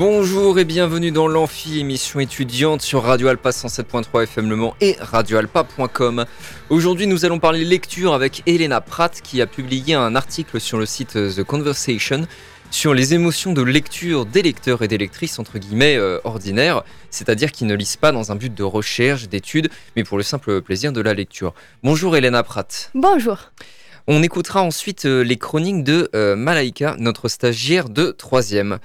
Bonjour et bienvenue dans l'Amphi, émission étudiante sur Radio Alpa 107.3 FM Le Mans et radioalpa.com. Aujourd'hui, nous allons parler lecture avec Elena Pratt qui a publié un article sur le site The Conversation sur les émotions de lecture des lecteurs et des lectrices entre guillemets euh, ordinaires, c'est-à-dire qui ne lisent pas dans un but de recherche, d'étude, mais pour le simple plaisir de la lecture. Bonjour Elena Pratt. Bonjour. On écoutera ensuite euh, les chroniques de euh, Malaika, notre stagiaire de 3e.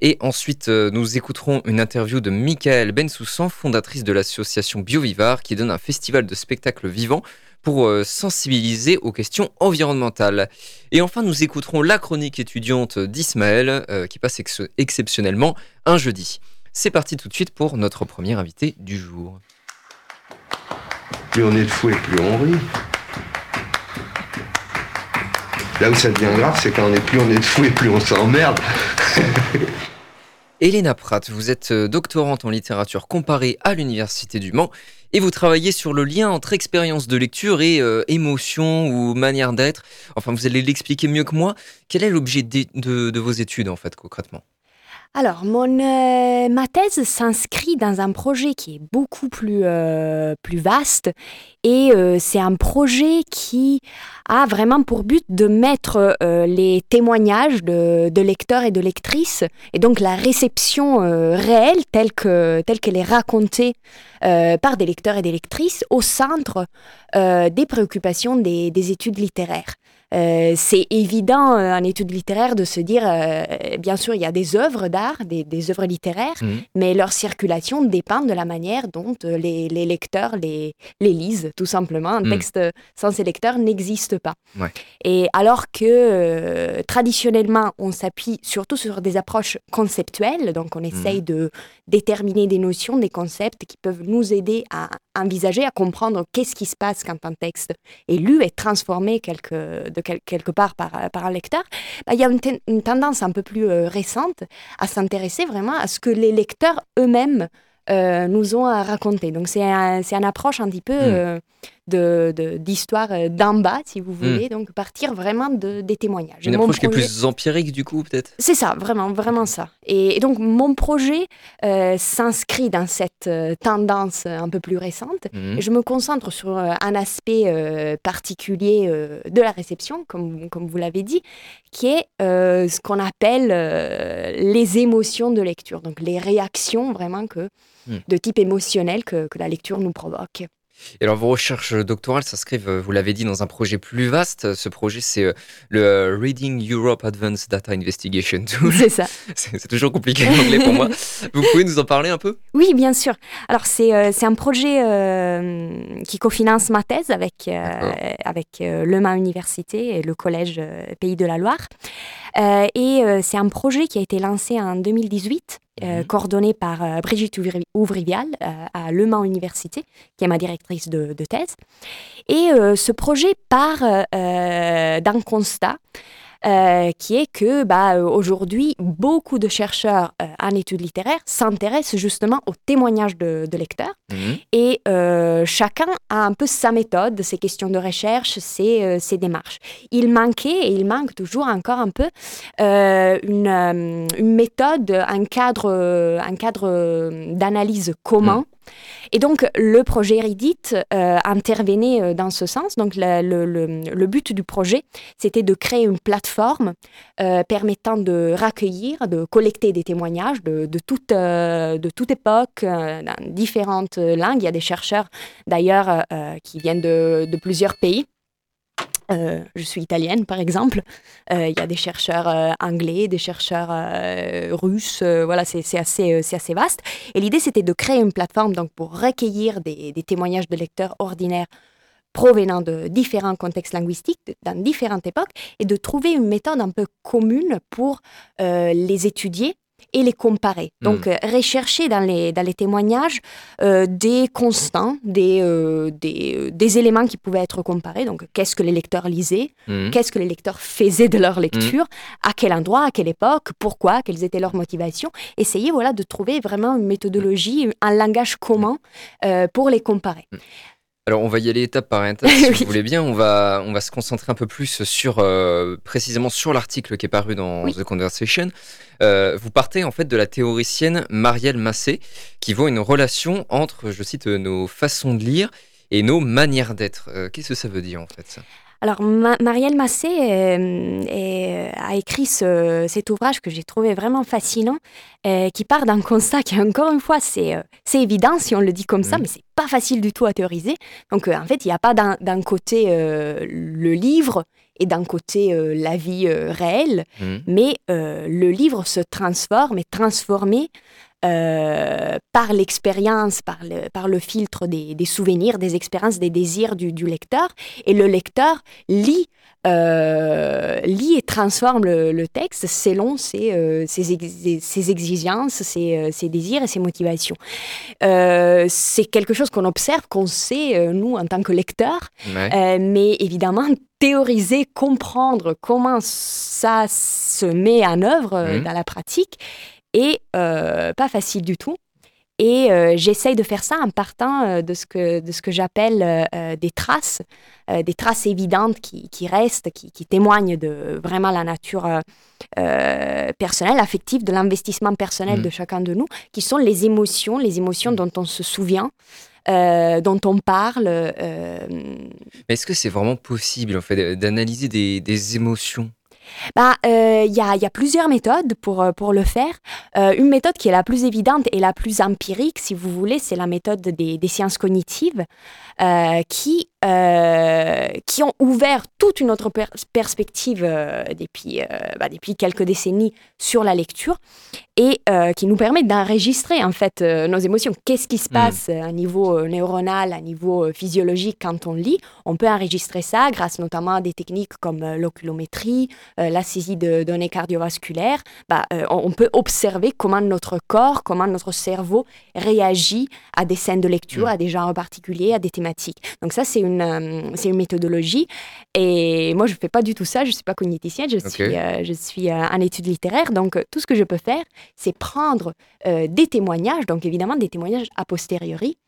Et ensuite, euh, nous écouterons une interview de Michael Bensoussan, fondatrice de l'association BioVivar, qui donne un festival de spectacles vivants pour euh, sensibiliser aux questions environnementales. Et enfin, nous écouterons la chronique étudiante d'Ismaël, euh, qui passe ex exceptionnellement un jeudi. C'est parti tout de suite pour notre premier invité du jour. Plus on est de fou et plus on rit. Là où ça devient grave, c'est quand est plus on est fou et plus on s'emmerde. Elena Pratt, vous êtes euh, doctorante en littérature comparée à l'Université du Mans et vous travaillez sur le lien entre expérience de lecture et euh, émotion ou manière d'être. Enfin, vous allez l'expliquer mieux que moi. Quel est l'objet de vos études, en fait, concrètement? Alors, mon, euh, ma thèse s'inscrit dans un projet qui est beaucoup plus, euh, plus vaste et euh, c'est un projet qui a vraiment pour but de mettre euh, les témoignages de, de, lecteurs et de lectrices et donc la réception euh, réelle telle que telle qu'elle est racontée euh, par des lecteurs et des lectrices au centre des préoccupations des, des études littéraires. Euh, c'est évident euh, en études littéraires de se dire, euh, bien sûr, il y a des œuvres d'art, des, des, œuvres littéraires, mmh. mais leur circulation dépend de la manière dont les, les lecteurs les, les, lisent, tout simplement. Un mmh. texte sans ces lecteurs n'existe pas. Ouais. Et alors que traditionnellement, on s'appuie surtout sur des approches conceptuelles, donc on essaye mmh. de déterminer des notions, des concepts qui peuvent nous aider à envisager, à comprendre qu'est-ce qui se passe quand un texte est lu et transformé quelque, de quel, quelque part par, par un lecteur, bah, il y a une, une, tendance un peu plus euh, récente à s'intéresser vraiment à ce que les lecteurs eux-mêmes euh, nous ont à raconter. Donc c'est un, une approche un petit peu euh, d'histoire de, de, d'en bas, si vous voulez, mm. donc partir vraiment de, des témoignages. Une approche projet... qui est plus empirique du coup peut-être? C'est ça, vraiment, vraiment ça. Et, et donc mon projet euh, s'inscrit dans cette euh, tendance un peu plus récente. Mm. Et je me concentre sur euh, un aspect particulier de la réception, comme, comme vous l'avez dit, qui est ce qu'on appelle les émotions de lecture, donc les réactions vraiment que mm. de type émotionnel que, que la lecture nous provoque. Et alors, vos recherches doctorales s'inscrivent, vous l'avez dit, dans un projet plus vaste. Ce projet, c'est le Reading Europe Advanced Data Investigation Tool. C'est ça. c'est toujours compliqué l'anglais pour moi. Vous pouvez nous en parler un peu? Oui, bien sûr. Alors, c'est euh, un projet euh, qui cofinance ma thèse avec, euh, avec Le Université et le Collège Pays de la Loire. et c'est un projet qui a été lancé en 2018 euh, mmh. coordonnée par euh, Brigitte Ouvrivial euh, à Le Mans Université, qui est ma directrice de, de thèse. Et ce projet part d'un constat euh, qui est que bah, aujourd'hui, beaucoup de chercheurs euh, en études littéraires s'intéressent justement aux témoignages de, de lecteurs. Mmh. Et euh, chacun a un peu sa méthode, ses questions de recherche, ses, ses démarches. Il manquait, et il manque toujours encore un peu, une, une, méthode, un cadre, un cadre d'analyse commun. Mmh. Et donc, le projet Eridit euh, intervenait dans ce sens. Donc, le, le, le but du projet, c'était de créer une plateforme euh, permettant de recueillir, de collecter des témoignages de, de, toute, euh, de toute époque, dans différentes langues. Il y a des chercheurs, d'ailleurs, qui viennent de, de plusieurs pays. Euh, je suis italienne, par exemple. Il euh, y a des chercheurs euh, anglais, des chercheurs russes. voilà, c'est assez, vaste. Et l'idée, c'était de créer une plateforme donc, pour recueillir des, témoignages de lecteurs ordinaires provenant de différents contextes linguistiques, dans différentes époques, et de trouver une méthode un peu commune pour les étudier et les comparer. Donc, rechercher dans les, dans les témoignages des constants, des, des, des, éléments qui pouvaient être comparés. Donc, qu'est-ce que les lecteurs lisaient, qu'est-ce que les lecteurs faisaient de leur lecture, à quel endroit, à quelle époque, pourquoi, quelles étaient leurs motivations? Essayer voilà, de trouver vraiment une méthodologie, un langage commun pour les comparer. Alors, on va y aller étape par étape, si vous voulez bien. On va, on va se concentrer un peu plus sur, euh, précisément sur l'article qui est paru dans The Conversation. Euh, vous partez en fait de la théoricienne Marielle Massé, qui voit une relation entre, je cite, nos façons de lire et nos manières d'être. Euh, qu'est-ce que ça veut dire en fait ça? Alors, Marielle Massé euh, a écrit cet ouvrage que j'ai trouvé vraiment fascinant, euh, qui part d'un constat qui, encore une fois, c'est euh, évident si on le dit comme ça, mais c'est pas facile du tout à théoriser. Donc, en fait, il n'y a pas d'un côté le livre et d'un côté la vie réelle, mmh. mais le livre se transforme, est transformé euh, par l'expérience, par le, par le filtre des, souvenirs, des expériences, des désirs du, lecteur. Et le lecteur lit, euh, lit et transforme le, texte selon ses, euh, ses, exigences, ses, désirs et ses motivations. c'est quelque chose qu'on observe, qu'on sait, nous, en tant que lecteur. mais évidemment, théoriser, comprendre comment ça se met en œuvre mmh. dans la pratique, et euh, pas facile du tout. Et euh, j'essaye de faire ça en partant euh, de ce que, de ce que j'appelle des traces, des traces évidentes qui, qui restent, qui, qui, témoignent de vraiment la nature personnelle, affective, de l'investissement personnel de mmh. chacun de nous, qui sont les émotions, les émotions mmh. dont on se souvient. dont on parle. Est-ce que c'est vraiment possible en fait d'analyser des, des émotions? Bah, euh, il y, a, y, a, plusieurs méthodes pour, euh, pour le faire. Euh, une méthode qui est la plus évidente et la plus empirique, si vous voulez, c'est la méthode des, des sciences cognitives, qui, qui ont ouvert toute une autre perspective depuis, bah, depuis quelques décennies sur la lecture et qui nous permet d'enregistrer en fait nos émotions. Qu'est-ce qui se hmm. passe à niveau neuronal, à niveau physiologique quand on lit? On peut enregistrer ça grâce notamment à des techniques comme l'oculométrie, euh, la saisie de données cardiovasculaires, bah, euh, on peut observer comment notre corps, comment notre cerveau réagit à des scènes de lecture, mm. à des genres particuliers, à des thématiques. Donc ça, c'est une, euh, c'est une méthodologie. Et moi, je ne fais pas du tout ça. Je ne suis pas cogniticienne, je suis, je suis en études littéraires. Donc tout ce que je peux faire, c'est prendre des témoignages, donc évidemment des témoignages a posteriori,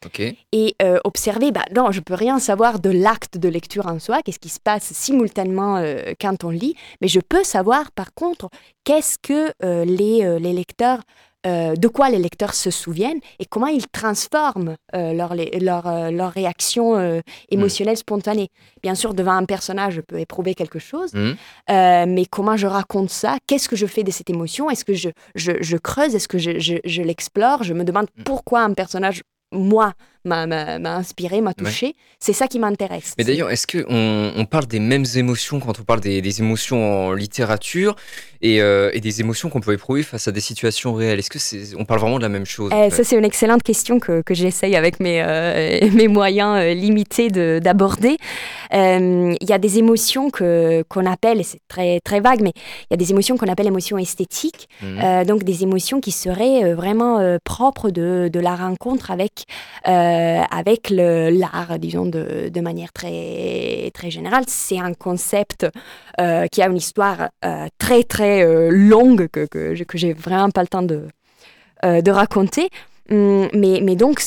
et observer, bah, non, je peux rien savoir de l'acte de lecture en soi, qu'est-ce qui se passe simultanément quand on lit, mais je peux savoir par contre qu'est-ce que euh, les, euh, les, lecteurs, euh, de quoi les lecteurs se souviennent et comment ils transforment leur, leur, leur, réaction émotionnelle spontanée. Bien sûr, devant un personnage, je peux éprouver quelque chose, mmh. mais comment je raconte ça? Qu'est-ce que je fais de cette émotion? Est-ce que je, je, je creuse? Est-ce que je, je l'explore? Je me demande mmh. pourquoi un personnage moi, m'a inspiré, m'a touché. C'est ça qui m'intéresse. Mais d'ailleurs, est-ce qu'on on parle des mêmes émotions quand on parle des, émotions en littérature euh, et, des émotions qu'on peut éprouver face à des situations réelles? Est-ce que c'est, on parle vraiment de la même chose eh, Ça, c'est une excellente question que, que j'essaye avec mes, euh, mes moyens euh, limités d'aborder. Il y a des émotions que, qu'on appelle, et c'est très, très vague, mais il y a des émotions qu'on appelle émotions esthétiques, mmh. donc des émotions qui seraient vraiment propres de, de, la rencontre avec euh, avec l'art, disons, de, de, manière très, très générale. C'est un concept euh, qui a une histoire euh, très, très longue que, que, que j'ai vraiment pas le temps de, de raconter. Hum, mais, mais donc,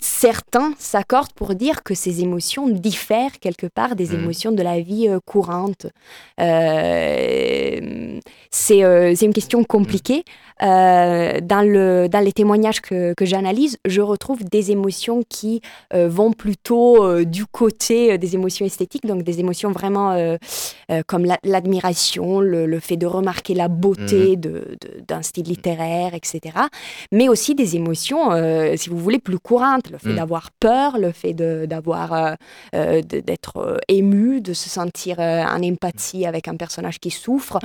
certains s'accordent pour dire que ces émotions diffèrent quelque part des mmh. émotions de la vie courante. Euh, c'est une question compliquée. Euh, dans, le, dans les témoignages que, que j'analyse, je retrouve des émotions qui euh, vont plutôt euh, du côté des émotions esthétiques, donc des émotions vraiment comme l'admiration, le, fait de remarquer la beauté mmh. d'un style littéraire, etc. Mais aussi des émotions, si vous voulez, plus courantes, le fait mmh. d'avoir peur, le fait d'avoir, d'être ému, de se sentir en empathie avec un personnage qui souffre.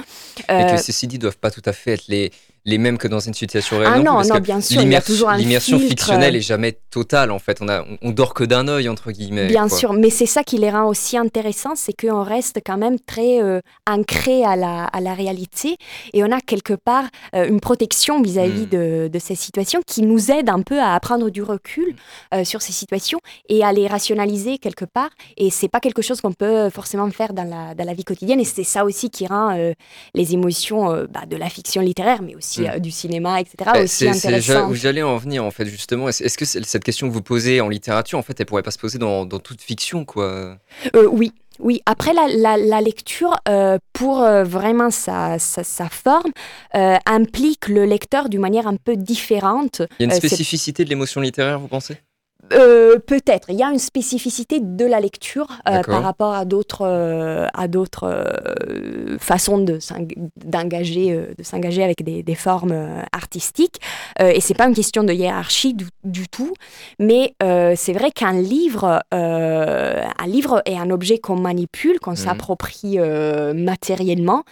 Et que ceci dit, ne doivent pas tout à fait être les les mêmes que dans une situation réelle. Ah non, non, parce que bien sûr, il y a toujours un L'immersion fictionnelle est jamais totale en fait. On, a, on dort que d'un œil entre guillemets. Bien quoi. sûr, mais c'est ça qui les rend aussi intéressants, c'est qu'on reste quand même très euh, ancré à la, à la réalité et on a quelque part euh, une protection vis-à-vis Mm. de, de ces situations qui nous aide un peu à prendre du recul euh, sur ces situations et à les rationaliser quelque part. Et c'est pas quelque chose qu'on peut forcément faire dans la, dans la vie quotidienne et c'est ça aussi qui rend les émotions bah, de la fiction littéraire, mais aussi Mm. euh, du cinéma, etc. Bah, aussi j'a- intéressantes. où j'allais en venir en fait justement. Est-ce que cette question que vous posez en littérature, en fait, elle pourrait pas se poser dans, dans toute fiction, quoi? Euh, oui. Oui, après la, la- la lecture, euh, pour euh, vraiment sa, sa, sa forme, euh, implique le lecteur d'une manière un peu différente. Il y a une spécificité de l'émotion littéraire, vous pensez? Euh, Peut-être, il y a une spécificité de la lecture euh, par rapport à d'autres euh, à d'autres façons de d'engager de s'engager avec des, des formes artistiques. Et c'est pas une question de hiérarchie du, du tout, mais c'est vrai qu'un livre un livre est un objet qu'on manipule, qu'on s'approprie euh, matériellement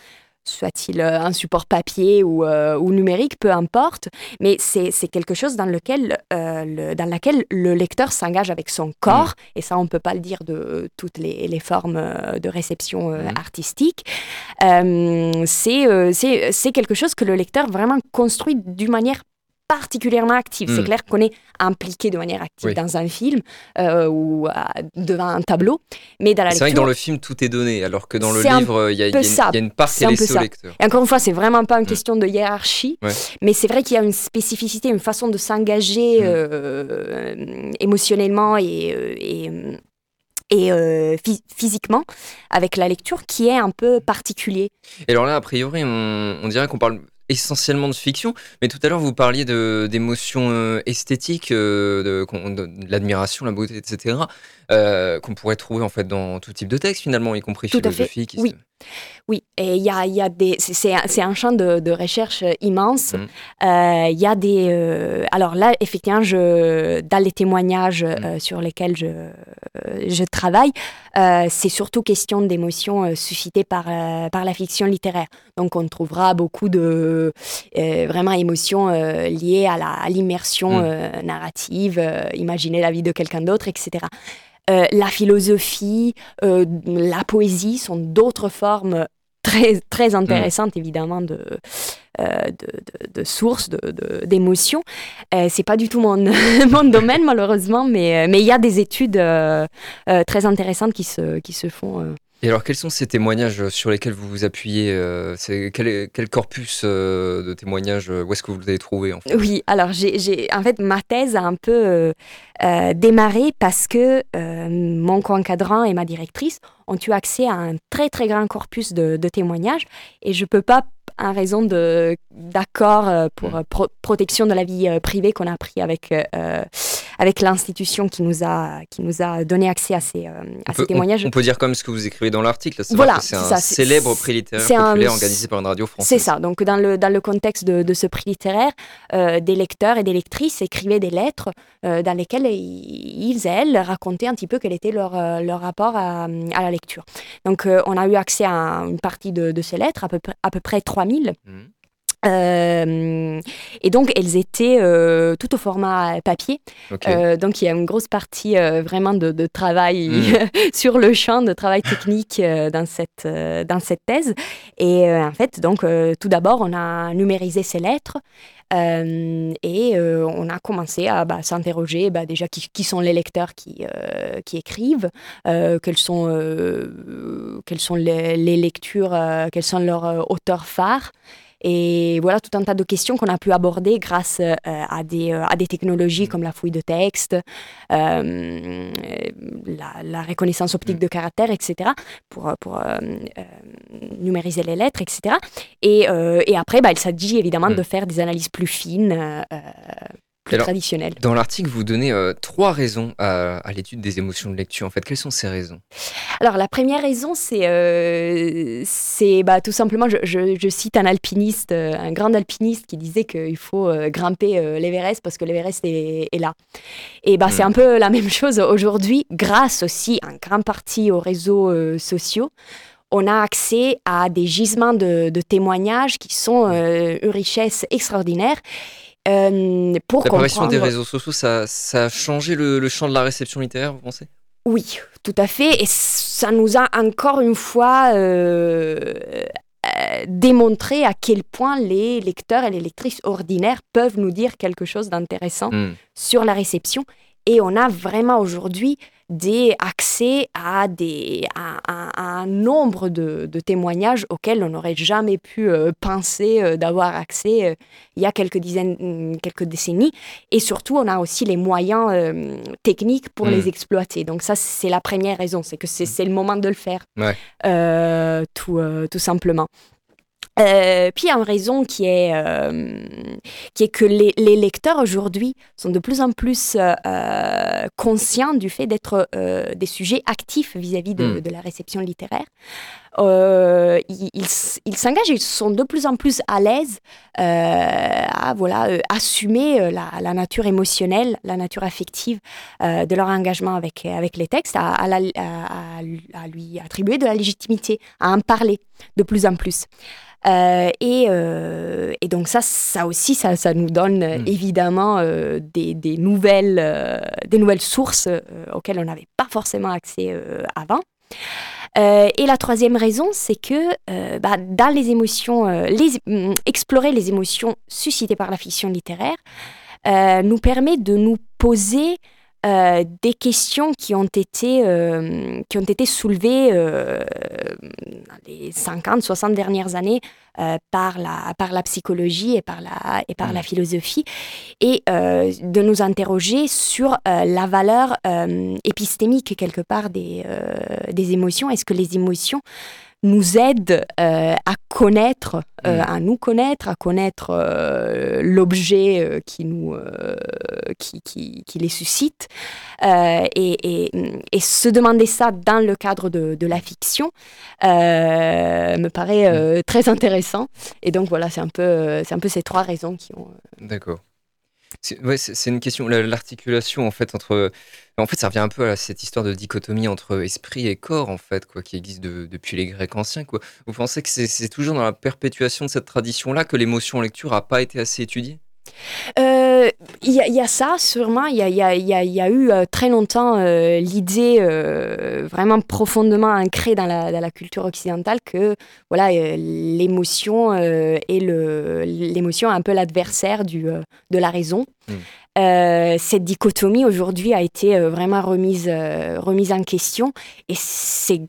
soit-il euh, un support papier ou, euh, ou numérique, peu importe, mais c'est quelque chose dans lequel, euh, le, dans laquelle le lecteur s'engage avec son corps, et ça on ne peut pas le dire de toutes les, les formes de réception Mhm. artistique. C'est quelque chose que le lecteur vraiment construit d'une manière particulièrement active. C'est Mhm. clair qu'on est impliqué de manière active Oui. dans un film euh, ou à- devant un tableau, mais dans la C'est vrai que dans le film, tout est donné, alors que dans le livre, il y, a- y une- ça. il y a une part qui est laissée au lecteur. et encore une fois, c'est vraiment pas une Mm. question de hiérarchie, Ouais. mais c'est vrai qu'il y a une spécificité, une façon de s'engager Mm. euh, émotionnellement et, euh, et, euh, et, euh, phy- physiquement avec la lecture qui est un peu particulier. Et alors là, a priori, on, on dirait qu'on parle essentiellement de fiction, mais tout à l'heure, vous parliez d'émotions euh, esthétiques, euh, de l'admiration, la beauté, etc., euh, qu'on pourrait trouver en fait dans tout type de texte finalement, y compris Tout philosophique. oui. Oui, et il y a, y a des. c'est- C'est un, un champ de, de recherche immense. Mm. Euh, Il y a des. euh, alors là, effectivement, je, dans les témoignages Mm. euh, sur lesquels je, euh, je travaille, euh, c'est surtout question d'émotions euh, suscitées par, euh, par la fiction littéraire. Donc on trouvera beaucoup de euh, vraiment émotions euh, liées à la- à l'immersion Mm. euh, narrative, euh, imaginer la vie de quelqu'un d'autre, etc. Euh, la philosophie, euh, la poésie sont d'autres formes très, très intéressantes, évidemment, de, euh, de, de, de sources, de- de- d'émotions. Euh, c'est pas du tout mon, mon domaine, malheureusement, mais euh, mais il y a des études euh, euh, très intéressantes qui se, qui se font. Euh. Et alors, quels sont ces témoignages sur lesquels vous vous appuyez euh, quel, est- quel corpus euh, de témoignages, euh, où est-ce que vous les avez trouvés en fait? Oui, alors j'ai, en fait, ma thèse a un peu euh, euh, démarré parce que euh, mon co-encadrant et ma directrice ont eu accès à un très très grand corpus de, de témoignages et je peux pas, en raison de, d'accord euh, pour Mm. euh, pro- protection de la vie euh, privée qu'on a pris avec, euh, euh, avec l'institution qui nous, a, qui nous a donné accès à ces, euh, à on ces peut, on- témoignages. on peut dire comme ce que vous écrivez dans l'article, c'est Voilà, c'est c'est un ça, célèbre prix littéraire c'est un- populaire organisé par une radio française. C'est ça. Donc, dans le, dans le contexte de, de ce prix littéraire, euh, des lecteurs et des lectrices écrivaient des lettres euh, dans lesquelles ils, elles, racontaient un petit peu quel était leur, euh, leur rapport à, à la lecture. Donc, euh, on a eu accès à une partie de, de ces lettres, à peu, près- à peu près 3000. Mhm. Euh, et donc, elles étaient euh, toutes au format papier. Euh, donc, il y a une grosse partie euh, vraiment de, de travail Mm. sur le champ, de travail technique dans, cette, dans cette thèse. Et en fait, donc, tout d'abord, on a numérisé ces lettres euh, et euh, on a commencé à bah, s'interroger bah, déjà qui, qui sont les lecteurs qui, euh, qui écrivent, quelles sont, quelles sont les, les lectures, quels sont leurs auteurs phares. Et voilà tout un tas de questions qu'on a pu aborder grâce euh, à, des, euh, à des technologies comme la fouille de texte, euh, la, la reconnaissance optique de caractère, etc., pour, pour numériser les lettres, etc. Et, et après, bah, il s'agit évidemment Mm. de faire des analyses plus fines, plus Alors, traditionnelles. Dans l'article, vous donnez euh, trois raisons à, à l'étude des émotions de lecture. En fait, quelles sont ces raisons? Alors, la première raison, c'est euh, c'est, bah, tout simplement, je, je- je cite un alpiniste, euh, un grand alpiniste qui disait qu'il faut euh, grimper l'Everest parce que l'Everest est, est là. Et bah, c'est Mm. un peu la même chose aujourd'hui, grâce aussi en grande partie aux réseaux sociaux. on a accès à des gisements de, témoignages qui sont une richesse extraordinaire. Pour L'apparition des réseaux sociaux, ça, ça a changé le, le champ de la réception littéraire, vous pensez? Oui, tout à fait. Et ça nous a encore une fois euh, euh, démontré à quel point les lecteurs et les lectrices ordinaires peuvent nous dire quelque chose d'intéressant hmm. sur la réception. Et on a vraiment aujourd'hui des accès à, des, à, un nombre de, témoignages auxquels on n'aurait jamais pu euh, penser euh, d'avoir accès euh, il y a quelques dizaines, mm, quelques décennies. Et surtout, on a aussi les moyens techniques pour les mm. exploiter. Donc ça, c'est la première raison, c'est que c'est le moment de le faire, tout, tout simplement. Euh, puis il y a une raison qui est, euh, qui est que les, les lecteurs aujourd'hui sont de plus en plus euh, conscients du fait d'être des sujets actifs vis-à-vis de, hmm. de, la réception littéraire. ils, ils s'engagent, ils sont de plus en plus à l'aise à voilà, assumer la, la, nature émotionnelle, la nature affective de leur engagement avec, avec les textes, à, à, à, lui attribuer de la légitimité, à en parler de plus en plus. Euh, et, euh, et, donc ça, ça aussi, ça, ça nous donne hmm. évidemment euh, des, des, nouvelles, des nouvelles sources auxquelles on n'avait pas forcément accès avant. et la troisième raison, c'est que bah, dans les émotions, les, mm, explorer les émotions suscitées par la fiction littéraire nous permet de nous poser euh, des questions qui ont été, euh, qui ont été soulevées euh, dans les 50, 60 dernières années par, la, par la psychologie et par la, et par la mmh. philosophie, et de nous interroger sur la valeur épistémique quelque part des, des émotions. Est-ce que les émotions nous aide euh, à connaître, euh, mm. à nous connaître, à connaître euh, l'objet qui nous qui, qui, qui, les suscite et, et, et, se demander ça dans le cadre de, de la fiction me paraît mm. très intéressant et donc voilà c'est un peu c'est un peu ces trois raisons qui ont d'accord c'est une question, l'articulation en fait entre. En fait, ça revient un peu à cette histoire de dichotomie entre esprit et corps, en fait, quoi, qui existe depuis les Grecs anciens. Quoi. Vous pensez que c'est toujours dans la perpétuation de cette tradition-là que l'émotion en lecture n'a pas été assez étudiée? Euh, il y, a ça, sûrement. Il y a, eu euh, très longtemps euh, l'idée vraiment profondément ancrée dans la, culture occidentale que voilà, l'émotion est l'émotion un peu l'adversaire de la raison. Hmm. cette dichotomie aujourd'hui a été vraiment remise, remise en question et c'est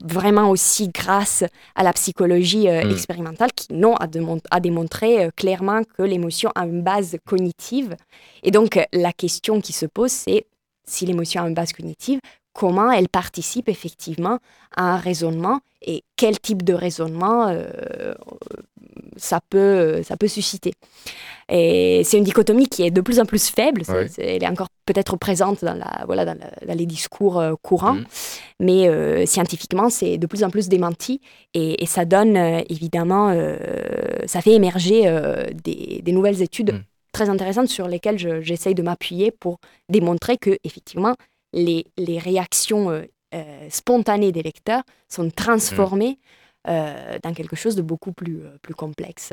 vraiment aussi grâce à la psychologie euh, mm. expérimentale qui, non, a, a démontré euh, clairement que l'émotion a une base cognitive. Et donc, la question qui se pose, c'est si l'émotion a une base cognitive, comment elle participe effectivement à un raisonnement et quel type de raisonnement euh, ça, peut, ça peut susciter. Et c'est une dichotomie qui est de plus en plus faible. elle est encore peut-être présente dans, la, voilà, dans, les discours euh, courants, mm. mais euh, scientifiquement, c'est de plus en plus démenti. Et, ça donne euh, évidemment, ça fait émerger des, des, nouvelles études mm. très intéressantes sur lesquelles j'essaye de m'appuyer pour démontrer que, effectivement, les, les réactions spontanées des lecteurs sont transformées mm. Dans quelque chose de beaucoup plus, plus complexe.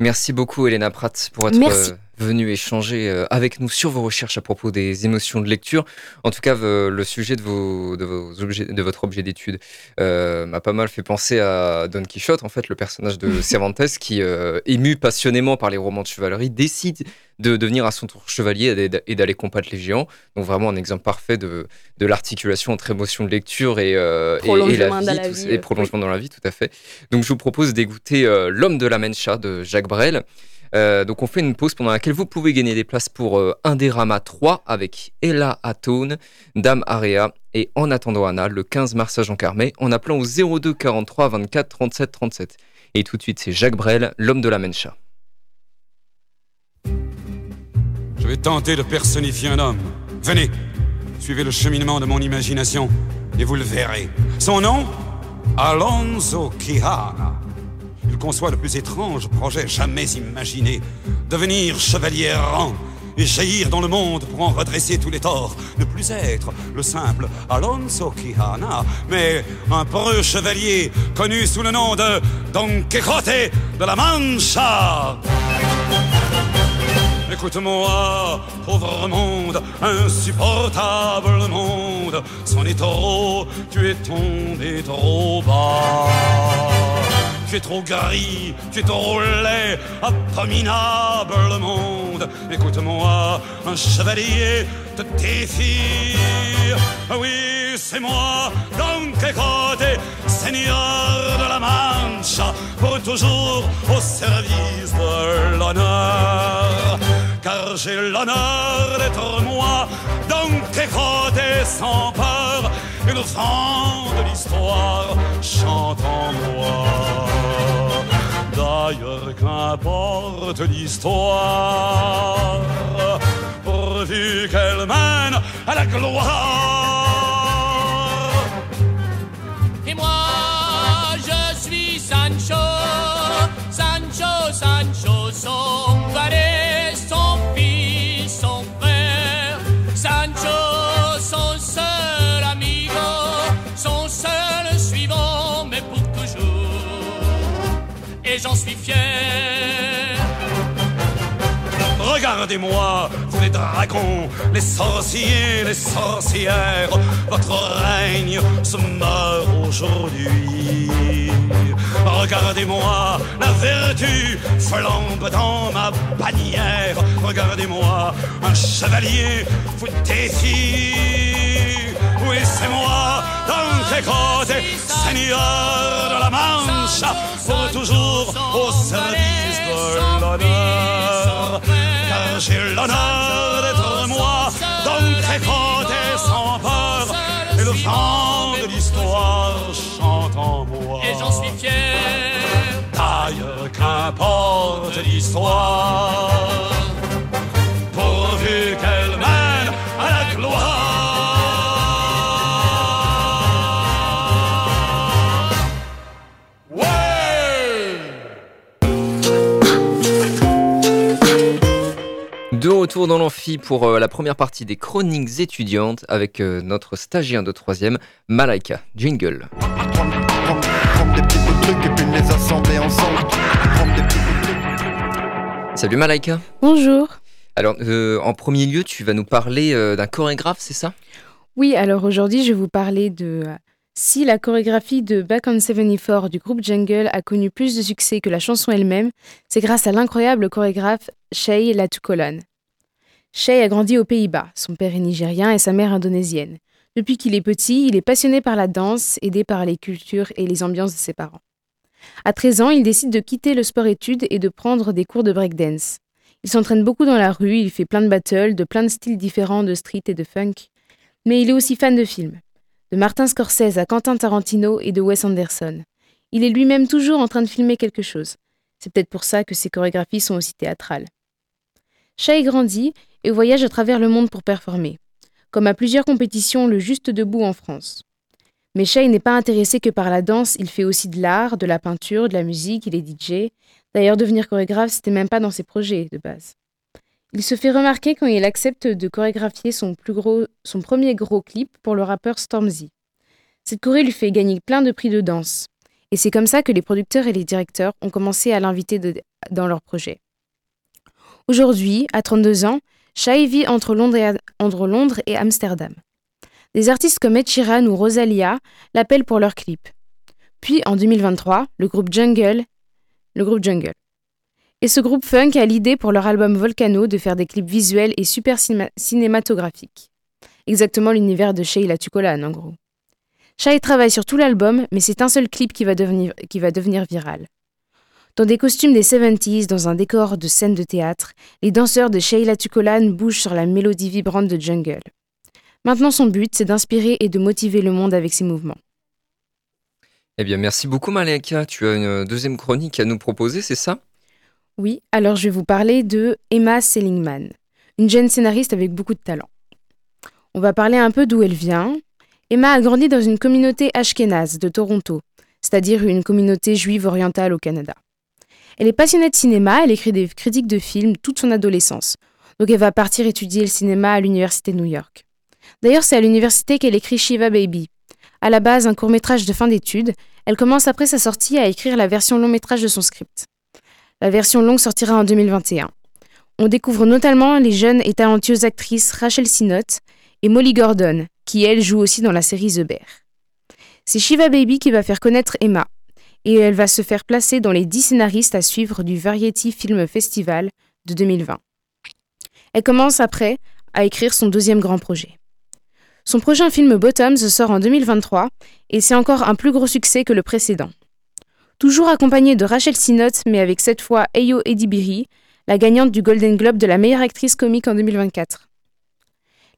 Merci beaucoup, Elena Pratt, pour être euh, venue échanger euh, avec nous sur vos recherches à propos des émotions de lecture. En tout cas, le sujet de, vos, de, vos objets, de votre objet d'étude euh, m'a pas mal fait penser à Don Quichotte, en fait, le personnage de Cervantes qui, ému passionnément par les romans de chevalerie, décide de devenir à son tour chevalier et d'aller combattre les géants. Donc vraiment un exemple parfait de, de l'articulation entre émotion de lecture et, euh, et, la vie, et prolongement dans la vie, tout à fait. Donc je vous propose d'écouter euh, L'homme de la Mencha de Jacques Brel. Euh, donc on fait une pause pendant laquelle vous pouvez gagner des places pour euh, Indérama 3 avec Ella Atone, Dame Area et En attendant Anna le 15 mars à Jean Carmet en appelant au 02 43 24 37 37. Et tout de suite c'est Jacques Brel, L'homme de la Mencha. Je vais tenter de personnifier un homme. Venez, suivez le cheminement de mon imagination et vous le verrez. Son nom? Alonso Quijana. Il conçoit le plus étrange projet jamais imaginé. Devenir chevalier errant et jaillir dans le monde pour en redresser tous les torts. Ne plus être le simple Alonso Quijana, mais un preux chevalier connu sous le nom de Don Quixote de la Mancha. Écoute-moi, pauvre monde, insupportable monde, son est trop, tu es tombé trop bas. Tu es trop gris, tu es trop laid, abominable monde. Écoute-moi, un chevalier te défie. Oui, c'est moi, Don Quixote, seigneur de la Mancha, pour toujours au service de l'honneur. Car j'ai l'honneur d'être moi, Don Quixote sans peur, le vent de l'histoire chante en moi. D'ailleurs, qu'importe l'histoire, pourvu qu'elle mène à la gloire. Et moi, je suis Sancho, Sancho, Sancho, son valet, Regardez-moi, vous les dragons, les sorciers, les sorcières, votre règne se meurt aujourd'hui. Regardez-moi, la vertu flambe dans ma bannière. Regardez-moi, un chevalier vous défie. Oui, c'est moi, Don Quixote, seigneur de la Mancha, pour toujours au service Car j'ai l'honneur d'être moi, Don Quixote sans peur, et le vent de l'histoire chante en moi. Et j'en suis fier. D'ailleurs, qu'importe l'histoire, De retour dans l'amphi pour euh, la première partie des chroniques étudiantes avec euh, notre stagiaire de troisième, Malaika. Jingle. Salut Malaika. Bonjour. Alors, euh, en premier lieu, tu vas nous parler euh, d'un chorégraphe, c'est ça? Oui, alors aujourd'hui, je vais vous parler de si la chorégraphie de Back on 74 du groupe Jungle a connu plus de succès que la chanson elle-même, c'est grâce à l'incroyable chorégraphe Shay Latukolan. Shay a grandi aux Pays-Bas. Son père est nigérien et sa mère indonésienne. Depuis qu'il est petit, il est passionné par la danse, aidé par les cultures et les ambiances de ses parents. À 13 ans, il décide de quitter le sport-études et de prendre des cours de breakdance. Il s'entraîne beaucoup dans la rue, il fait plein de battles, de plein de styles différents de street et de funk. Mais il est aussi fan de films. De Martin Scorsese à Quentin Tarantino et de Wes Anderson. Il est lui-même toujours en train de filmer quelque chose. C'est peut-être pour ça que ses chorégraphies sont aussi théâtrales. Shai grandit et voyage à travers le monde pour performer, comme à plusieurs compétitions le Juste Debout en France. Mais Shai n'est pas intéressé que par la danse, il fait aussi de l'art, de la peinture, de la musique, il est DJ. D'ailleurs, devenir chorégraphe, c'était même pas dans ses projets de base. Il se fait remarquer quand il accepte de chorégraphier son, premier gros clip pour le rappeur Stormzy. Cette choré lui fait gagner plein de prix de danse. Et c'est comme ça que les producteurs et les directeurs ont commencé à l'inviter dans leurs projets. Aujourd'hui, à 32 ans, Shai vit entre Londres, et, Amsterdam. Des artistes comme Ed ou Rosalia l'appellent pour leurs clips. Puis en 2023, le groupe Jungle, le groupe Jungle. Et ce groupe funk a l'idée pour leur album Volcano de faire des clips visuels et super cinéma- cinématographiques. Exactement l'univers de Sheila Tukolan en gros. Shai travaille sur tout l'album, mais c'est un seul clip qui va devenir viral. Dans des costumes des 70s, dans un décor de scène de théâtre, les danseurs de Sheila Tukolan bougent sur la mélodie vibrante de Jungle. Maintenant, son but, c'est d'inspirer et de motiver le monde avec ses mouvements. Eh bien, merci beaucoup Malaika. Tu as une deuxième chronique à nous proposer, c'est ça? Oui, alors je vais vous parler de Emma Seligman, une jeune scénariste avec beaucoup de talent. On va parler un peu d'où elle vient. Emma a grandi dans une communauté ashkénaze de Toronto, c'est-à-dire une communauté juive orientale au Canada. Elle est passionnée de cinéma, elle écrit des critiques de films toute son adolescence, Donc elle va partir étudier le cinéma à l'université de New York. D'ailleurs, c'est à l'université qu'elle écrit Shiva Baby. À la base, un court métrage de fin d'études, elle commence après sa sortie à écrire la version long métrage de son script. La version longue sortira en 2021. On découvre notamment les jeunes et talentueuses actrices Rachel Sinot et Molly Gordon, qui elle joue aussi dans la série The Bear. C'est Shiva Baby qui va faire connaître Emma, et elle va se faire placer dans les 10 scénaristes à suivre du Variety Film Festival de 2020. Elle commence après à écrire son deuxième grand projet. Son prochain film Bottoms sort en 2023 et c'est encore un plus gros succès que le précédent. Toujours accompagnée de Rachel Sinot, mais avec cette fois Eyo Edibiri, la gagnante du Golden Globe de la meilleure actrice comique en 2024.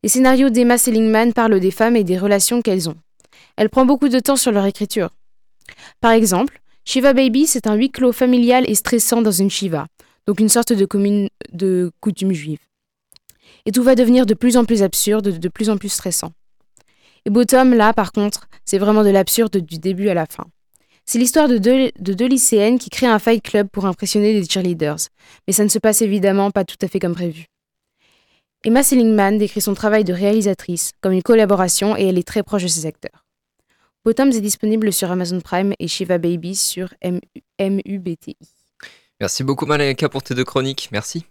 Les scénarios d'Emma Seligman parlent des femmes et des relations qu'elles ont. Elle prend beaucoup de temps sur leur écriture. Par exemple, Shiva Baby, c'est un huis clos familial et stressant dans une Shiva, donc une sorte de commune de coutume juive. Et tout va devenir de plus en plus absurde, de plus en plus stressant. Et Bottom, là, par contre, c'est vraiment de l'absurde du début à la fin. C'est l'histoire de deux, de deux, lycéennes qui créent un fight club pour impressionner les cheerleaders, mais ça ne se passe évidemment pas tout à fait comme prévu. Emma Seligman décrit son travail de réalisatrice comme une collaboration et elle est très proche de ses acteurs. Bottoms est disponible sur Amazon Prime et Shiva Baby sur MUBTI. Merci beaucoup Malika pour tes deux chroniques, merci.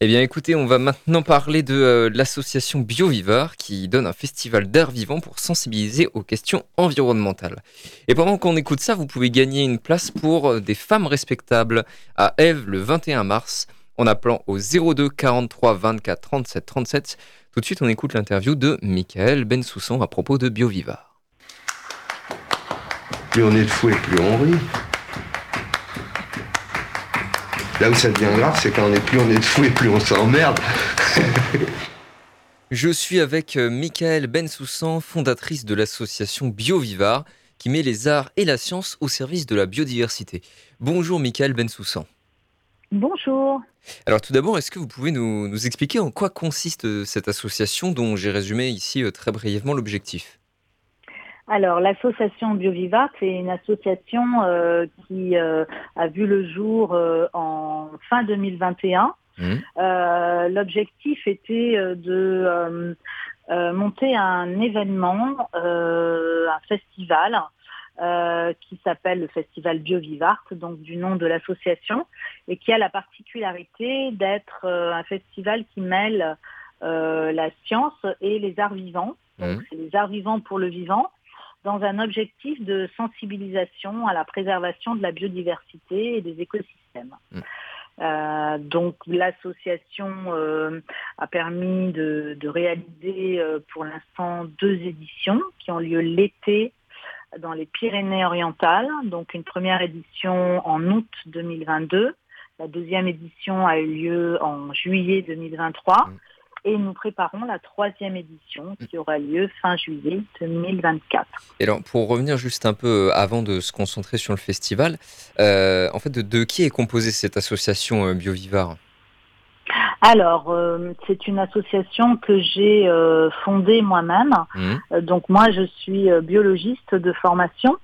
Eh bien écoutez, on va maintenant parler de euh, l'association BioViveur qui donne un festival d'air vivant pour sensibiliser aux questions environnementales. Et pendant qu'on écoute ça, vous pouvez gagner une place pour euh, des femmes respectables à Eve le 21 mars en appelant au 02 43 24 37 37. Tout de suite, on écoute l'interview de Michael Bensoussan à propos de BioViveur. Plus on est de fou et plus on rit. Là où ça devient grave, c'est quand on est plus on est de fou et plus on s'emmerde. Je suis avec euh, Michael Bensoussan, fondatrice de l'association BioVivar, qui met les arts et la science au service de la biodiversité. Bonjour Michael Bensoussan. Bonjour. Alors tout d'abord, est-ce que vous pouvez nous, nous, expliquer en quoi consiste euh, cette association dont j'ai résumé ici euh, très brièvement l'objectif? Alors, l'association BioViva, c'est une association euh, qui euh, a vu le jour euh, en fin 2021. Mmh. L'objectif était de monter un événement, un festival, qui s'appelle le Festival BioVivart, donc du nom de l'association, et qui a la particularité d'être un festival qui mêle la science et les arts vivants. Donc, mmh. c'est les arts vivants pour le vivant dans un objectif de sensibilisation à la préservation de la biodiversité et des écosystèmes. Mm. Euh, donc l'association euh, a permis de, de réaliser euh, pour l'instant deux éditions qui ont lieu l'été dans les Pyrénées-Orientales. Donc une première édition en août 2022. La deuxième édition a eu lieu en juillet 2023 et nous préparons la troisième édition qui aura lieu fin juillet 2024. Et alors, pour revenir juste un peu euh, avant de se concentrer sur le festival, euh, en fait, de, qui est composée cette association euh, BioVivar? Alors, c'est une association que j'ai fondée moi-même. Mmh. donc moi, je suis biologiste de formation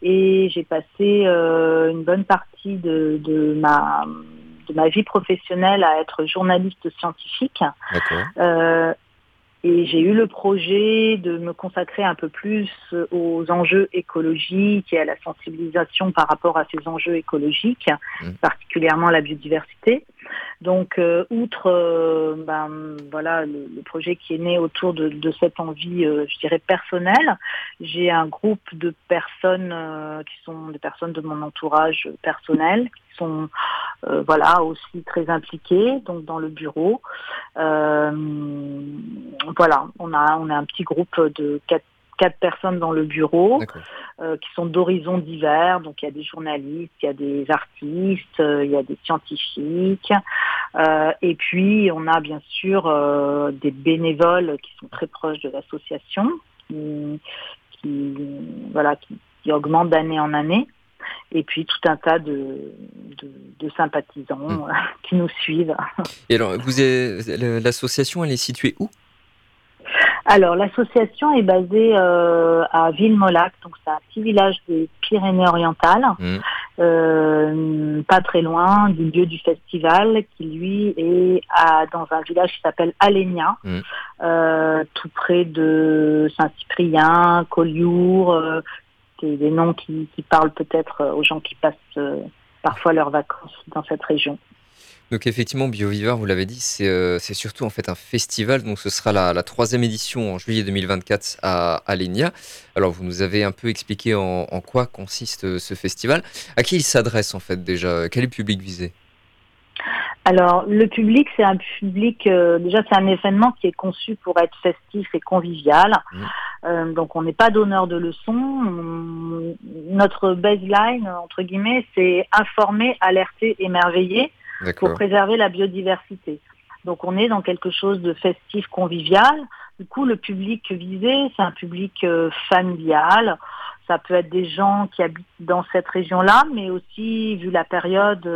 et j'ai passé une bonne partie de, de ma de ma vie professionnelle à être journaliste scientifique. Euh, et j'ai eu le projet de me consacrer un peu plus aux enjeux écologiques et à la sensibilisation par rapport à ces enjeux écologiques, mmh. particulièrement la biodiversité. Donc, euh, outre euh, ben, voilà le, projet qui est né autour de, cette envie, euh, je dirais personnelle, j'ai un groupe de personnes qui sont des personnes de mon entourage personnel, qui sont voilà aussi très impliquées, donc dans le bureau. voilà, on a on a un petit groupe de quatre quatre personnes dans le bureau euh, qui sont d'horizons divers. Donc il y a des journalistes, il y a des artistes, euh, il y a des scientifiques. Euh, et puis on a bien sûr des bénévoles qui sont très proches de l'association, qui, voilà, qui, augmentent d'année en année. Et puis tout un tas de, de, sympathisants hmm. qui nous suivent. Et alors, vous l'association, elle est située où? Alors, l'association est basée euh, à Villemolac, donc c'est un petit village des Pyrénées-Orientales. Mmh. pas très loin du lieu du festival, qui lui est à, dans un village qui s'appelle Alenia, mm. tout près de Saint-Cyprien, Collioure, des noms qui, parlent peut-être aux gens qui passent parfois leurs vacances dans cette région. Donc effectivement, BioViveur, vous l'avez dit, euh, c'est surtout en fait un festival. Donc ce sera la, troisième édition en juillet 2024 à Alenia. Alors vous nous avez un peu expliqué en, quoi consiste euh, ce festival. À qui il s'adresse en fait déjà? Quel est le public visé? Alors, le public, c'est un public, euh, déjà, c'est un événement qui est conçu pour être festif et convivial. Mmh. donc, on n'est pas donneur de leçons. notre baseline, entre guillemets, c'est informer, alerter, émerveiller pour préserver la biodiversité. Donc on est dans quelque chose de festif, convivial. Du coup, le public visé, c'est un public euh, familial. Ça peut être des gens qui habitent dans cette région-là, mais aussi, vu la période,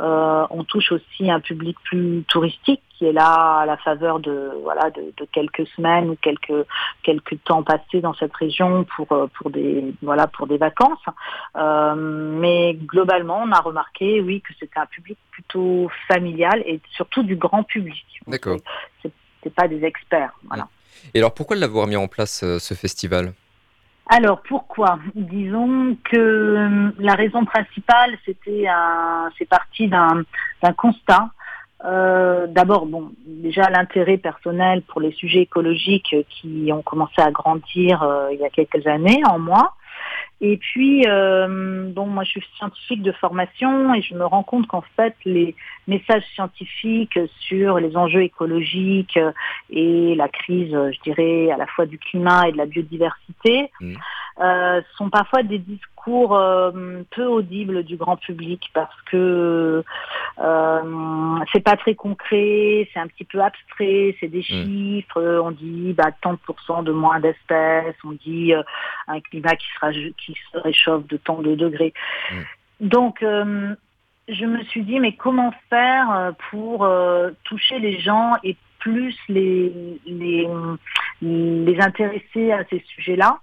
euh, on touche aussi un public plus touristique qui est là à la faveur de voilà de, quelques semaines ou quelques quelques temps passés dans cette région pour euh, pour des voilà pour des vacances. Euh, mais globalement, on a remarqué oui que c'était un public plutôt familial et surtout du grand public. D'accord. C'est pas des experts. Voilà. Et alors pourquoi l'avoir mis en place ce festival? Alors pourquoi? Disons que euh, la raison principale, c'était c'est parti d'un, constat. Euh, d'abord, bon, déjà l'intérêt personnel pour les sujets écologiques qui ont commencé à grandir euh, il y a quelques années en moi. Et puis, euh, bon, moi je suis scientifique de formation et je me rends compte qu'en fait, les messages scientifiques sur les enjeux écologiques et la crise, je dirais, à la fois du climat et de la biodiversité, mmh. euh, sont parfois des discours euh, peu audibles du grand public parce que euh, c'est pas très concret, c'est un petit peu abstrait, c'est des mmh. chiffres, on dit bah, tant de de moins d'espèces, on dit euh, un climat qui sera qui se réchauffe de tant de degrés. Mm. Donc, je me suis dit, mais comment faire pour toucher les gens et plus les, les, les intéresser à ces sujets-là?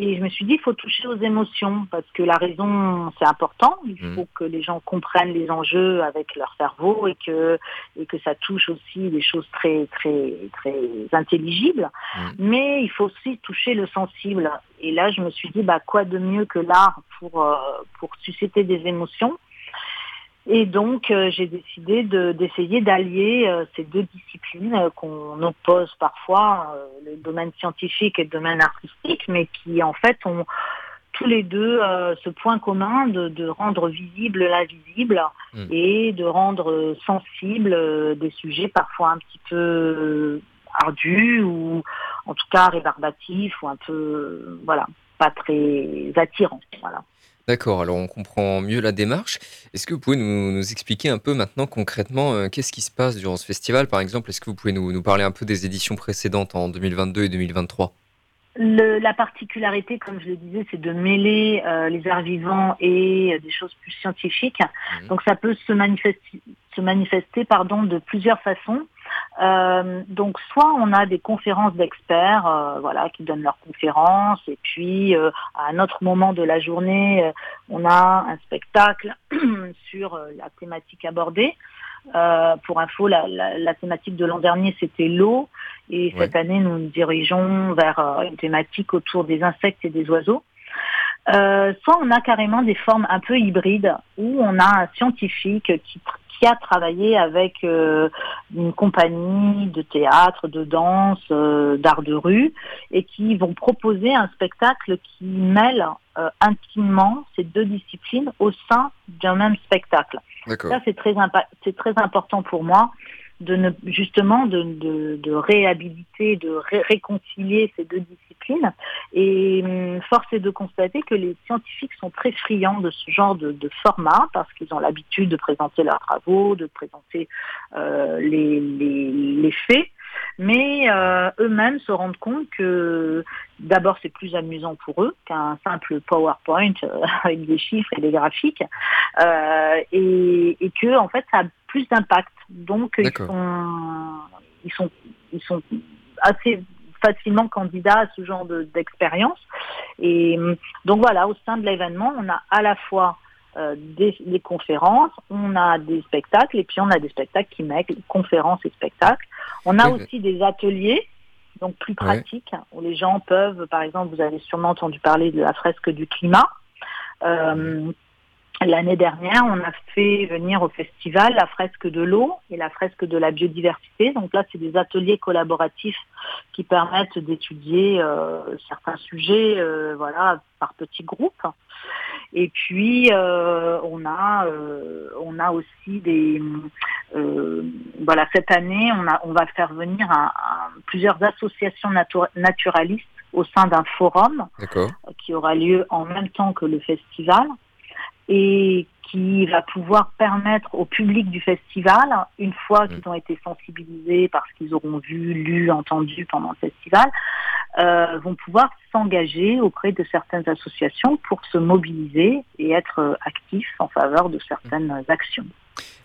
Et je me suis dit, il faut toucher aux émotions parce que la raison, c'est important. Il mmh. faut que les gens comprennent les enjeux avec leur cerveau et que, et que ça touche aussi des choses très, très, très intelligibles. Mmh. Mais il faut aussi toucher le sensible. Et là, je me suis dit, bah, quoi de mieux que l'art pour, euh, pour susciter des émotions et donc, euh, j'ai décidé d'essayer d'allier euh, ces deux disciplines euh, qu'on oppose parfois, le domaine scientifique et le domaine artistique, mais qui en fait ont tous les deux ce point commun de, rendre visible l'invisible hmm. et de rendre sensible des sujets parfois un petit peu ardus ou en tout cas rébarbatifs ou un peu, voilà, pas très attirants. Voilà. D'accord, alors on comprend mieux la démarche. Est-ce que vous pouvez nous, expliquer un peu maintenant concrètement euh, qu'est-ce qui se passe durant ce festival? Par exemple, est-ce que vous pouvez nous, parler un peu des éditions précédentes en 2022 et 2023 la particularité, comme je le disais, c'est de mêler euh, les arts vivants et euh, des choses plus scientifiques. Mmh. Donc ça peut se manifester, se manifester pardon, de plusieurs façons. Euh, donc soit on a des conférences d'experts, euh, voilà, qui donnent leurs conférences, et puis euh, à un autre moment de la journée, on a un spectacle sur la thématique abordée. pour info, la, thématique de l'an dernier c'était l'eau, et cette année nous nous dirigeons vers une thématique autour des insectes et des oiseaux. soit on a carrément des formes un peu hybrides où on a un scientifique qui, qui a travaillé avec euh, une compagnie de théâtre, de danse, euh, d'art de rue, et qui vont proposer un spectacle qui mêle euh, intimement ces deux disciplines au sein d'un même spectacle. Ça, c'est très, c'est très important pour moi de ne, justement de, réhabiliter, de réconcilier ces deux disciplines. Et hum, force est de constater que les scientifiques sont très friands de ce genre de, format parce qu'ils ont l'habitude de présenter leurs travaux, de présenter euh, les, les, faits mais euh, eux-mêmes se rendent compte que d'abord c'est plus amusant pour eux qu'un simple PowerPoint euh, avec des chiffres et des graphiques, et, et, que en fait ça a plus d'impact. Donc ils sont, ils sont, ils sont assez facilement candidats à ce genre d'expérience. et donc voilà, au sein de l'événement, on a à la fois des, conférences, on a des spectacles et puis on a des spectacles qui mêlent conférences et spectacles. On a aussi des ateliers donc plus pratiques où les gens peuvent, par exemple, vous avez sûrement entendu parler de la fresque du climat. L'année dernière, on a fait venir au festival la fresque de l'eau et la fresque de la biodiversité. Donc là, c'est des ateliers collaboratifs qui permettent d'étudier euh, certains sujets, euh, voilà, par petits groupes. Et puis, euh, on a, on a aussi des, voilà, cette année, on a, on va faire venir plusieurs associations naturalistes au sein d'un forum qui aura lieu en même temps que le festival et qui va pouvoir permettre au public du festival, une fois qu'ils mm. ont été sensibilisés parce qu'ils auront vu, lu, entendu pendant le festival, euh, vont pouvoir s'engager auprès de certaines associations pour se mobiliser et être actifs en faveur de certaines actions.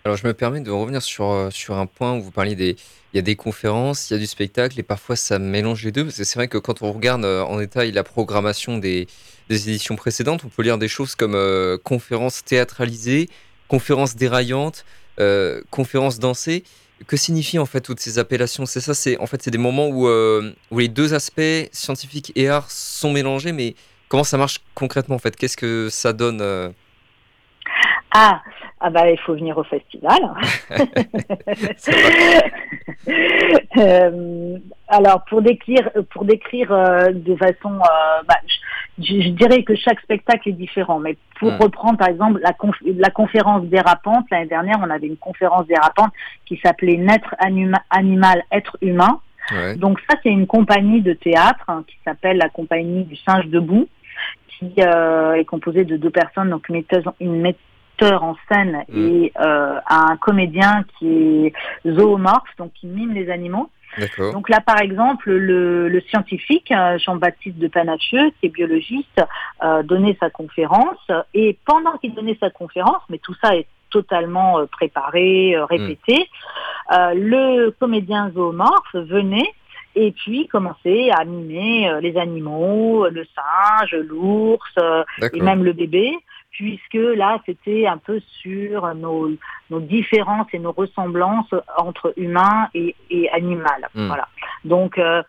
Alors je me permets de revenir sur, euh, sur un point où vous parliez des... Il y a des conférences, il y a du spectacle et parfois ça mélange les deux. Parce que c'est vrai que quand on regarde euh, en détail la programmation des, des éditions précédentes, on peut lire des choses comme euh, conférences théâtralisées, conférences déraillantes, euh, conférences dansées. Que signifient en fait toutes ces appellations? C'est ça, c'est en fait c'est des moments où, où les deux aspects scientifiques et art sont mélangés, mais comment ça marche concrètement en fait? Qu'est-ce que ça donne ah, ah bah il faut venir au festival. euh, alors pour décrire, pour décrire euh, de façon, euh, bah, je, dirais que chaque spectacle est différent. Mais pour hmm. reprendre par exemple la, la conférence dérapante l'année dernière, on avait une conférence dérapante qui s'appelait Naître animal, être humain. Donc ça c'est une compagnie de théâtre hein, qui s'appelle la compagnie du singe debout qui euh, est composée de deux personnes, donc une metteuse, une en scène mm. et euh, un comédien qui est zoomorphe, donc qui mime les animaux. Donc là, par exemple, le, scientifique euh, Jean-Baptiste de Panachieux, qui est biologiste, euh, donnait sa conférence et pendant qu'il donnait sa conférence, mais tout ça est totalement préparé, répété, mm. le comédien zoomorphe venait et puis commençait à mimer les animaux, le singe, l'ours et même le bébé puisque là, c'était un peu sur nos, nos, différences et nos ressemblances entre humains et, et animal. Hmm. Voilà. Donc, euh,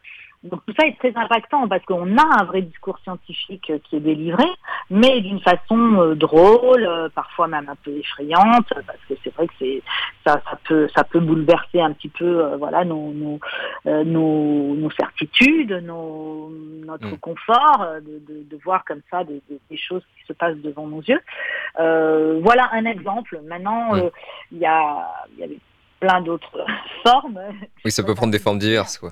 donc tout ça est très impactant parce qu'on a un vrai discours scientifique qui est délivré, mais d'une façon euh, drôle, euh, parfois même un peu effrayante, parce que c'est vrai que c'est ça, ça peut ça peut bouleverser un petit peu euh, voilà nos nos, nos, nos certitudes, nos, notre mm. confort de, de, de, voir comme ça des, des, choses qui se passent devant nos yeux. voilà un exemple. Maintenant, mm. il y a il y a plein d'autres formes. Oui, ça peut prendre des formes diverses, quoi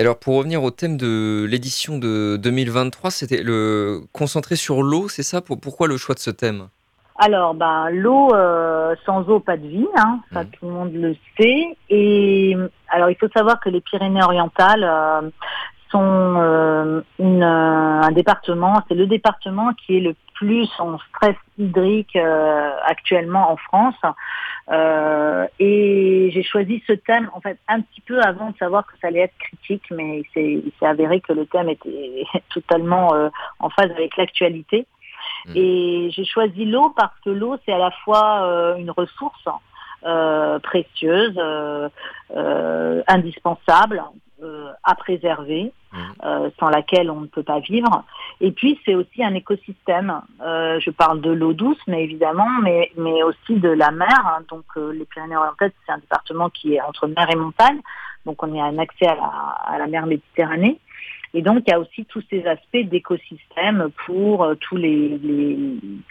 alors pour revenir au thème de l'édition de 2023, c'était le concentré sur l'eau, c'est ça? Pourquoi le choix de ce thème? Alors, ben, l'eau, euh, sans eau, pas de vie, hein, ça mmh. tout le monde le sait. Et alors, il faut savoir que les Pyrénées-Orientales euh, sont euh, une, un département, c'est le département qui est le plus en stress hydrique actuellement en France. Euh, et j'ai choisi ce thème en fait un petit peu avant de savoir que ça allait être critique, mais il s'est avéré que le thème était totalement euh, en phase avec l'actualité. Hmm. Et j'ai choisi l'eau parce que l'eau c'est à la fois euh, une ressource précieuse, indispensable à préserver, euh, sans laquelle on ne peut pas vivre. Et puis c'est aussi un écosystème. Euh, je parle de l'eau douce, mais évidemment, mais, mais aussi de la mer. Hein. Donc euh, les Pyrénées-Orientales, c'est un département qui est entre mer et montagne. Donc on est un accès à la, à la mer Méditerranée. Et donc, il y a aussi tous ces aspects d'écosystème pour euh, tous les,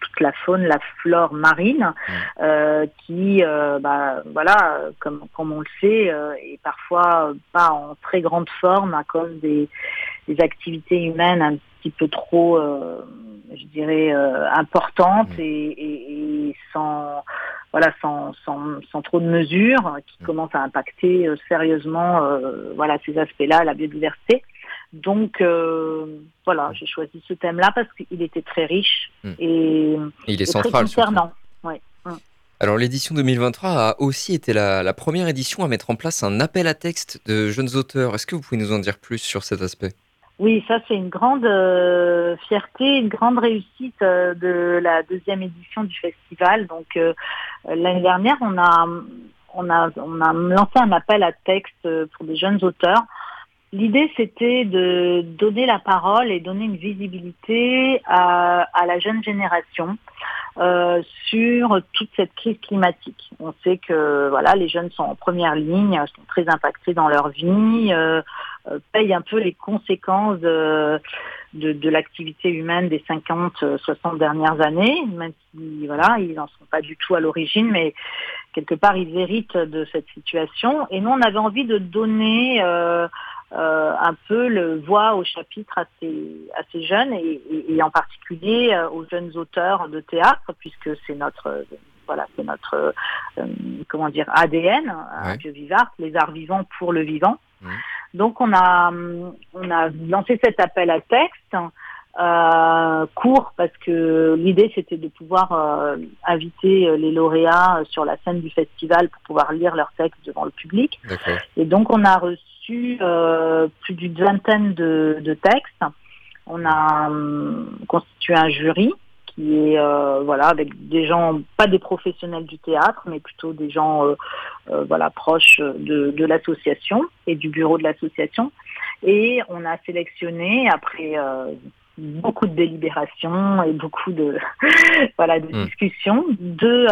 toute la faune, la flore marine, euh, qui, euh, bah, voilà, comme, comme on le sait, est parfois pas en très grande forme à cause des, des activités humaines un petit peu trop, je dirais, importantes et, et, sans voilà, sans, sans, sans, trop de mesures, qui commencent à impacter sérieusement voilà, ces aspects-là, la biodiversité. Donc euh, voilà, j'ai choisi ce thème-là parce qu'il était très riche hmm. et, il est central. Très Alors l'édition 2023 a aussi été la, première édition à mettre en place un appel à texte de jeunes auteurs. Est-ce que vous pouvez nous en dire plus sur cet aspect? Oui, ça c'est une grande euh, fierté, une grande réussite euh, de la deuxième édition du festival. Donc l'année dernière, on a, on, a, on a lancé un appel à texte pour des jeunes auteurs. L'idée c'était de donner la parole et donner une visibilité à, à la jeune génération. Euh, sur toute cette crise climatique. On sait que voilà, les jeunes sont en première ligne, sont très impactés dans leur vie, euh, euh payent un peu les conséquences de, de, l'activité humaine des 50-60 dernières années, même si voilà, ils n'en sont pas du tout à l'origine, mais quelque part ils héritent de cette situation. Et nous, on avait envie de donner euh, euh, un peu le voix au chapitre à ces, jeunes et, en particulier euh, aux jeunes auteurs de théâtre puisque c'est notre voilà c'est notre euh, comment dire ADN ouais. vivant les arts vivants pour le vivant. Donc on a on a lancé cet appel à texte. court parce que l'idée c'était de pouvoir inviter les lauréats sur la scène du festival pour pouvoir lire leurs textes devant le public. Et donc on a reçu euh, plus d'une vingtaine de, textes. On a euh, constitué un jury qui est euh, voilà avec des gens pas des professionnels du théâtre mais plutôt des gens voilà proches de, l'association et du bureau de l'association et on a sélectionné après beaucoup de délibérations et beaucoup de voilà de hmm. discussions deux,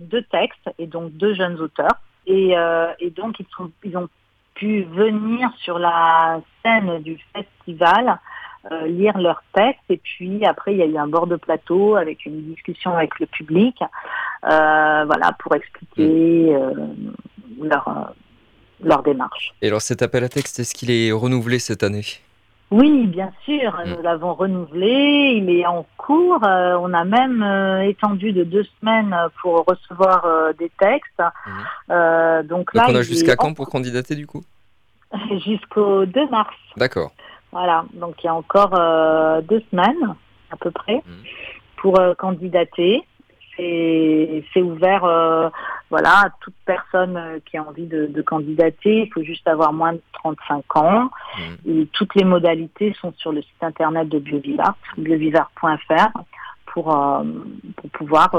deux textes et donc deux jeunes auteurs et, et donc ils sont ils ont pu venir sur la scène du festival euh, lire leurs textes. Et puis après il y a eu un bord de plateau avec une discussion avec le public euh, voilà pour expliquer euh, leur, leur démarche. Et alors cet appel à texte, est-ce qu'il est renouvelé cette année? Oui, bien sûr, mm. nous l'avons renouvelé, il est en cours, on a même étendu de deux semaines pour recevoir des textes. Mm. donc, là, on a jusqu'à quand pour candidater du coup? Jusqu'au 2 mars. D'accord. Voilà, donc il y a encore euh, deux semaines à peu près mmh. pour euh, candidater. C'est ouvert euh, voilà, à toute personne qui a envie de, candidater. Il faut juste avoir moins de 35 ans. Mmh. Et toutes les modalités sont sur le site internet de Biovivart, biovivart.fr pour, pour pouvoir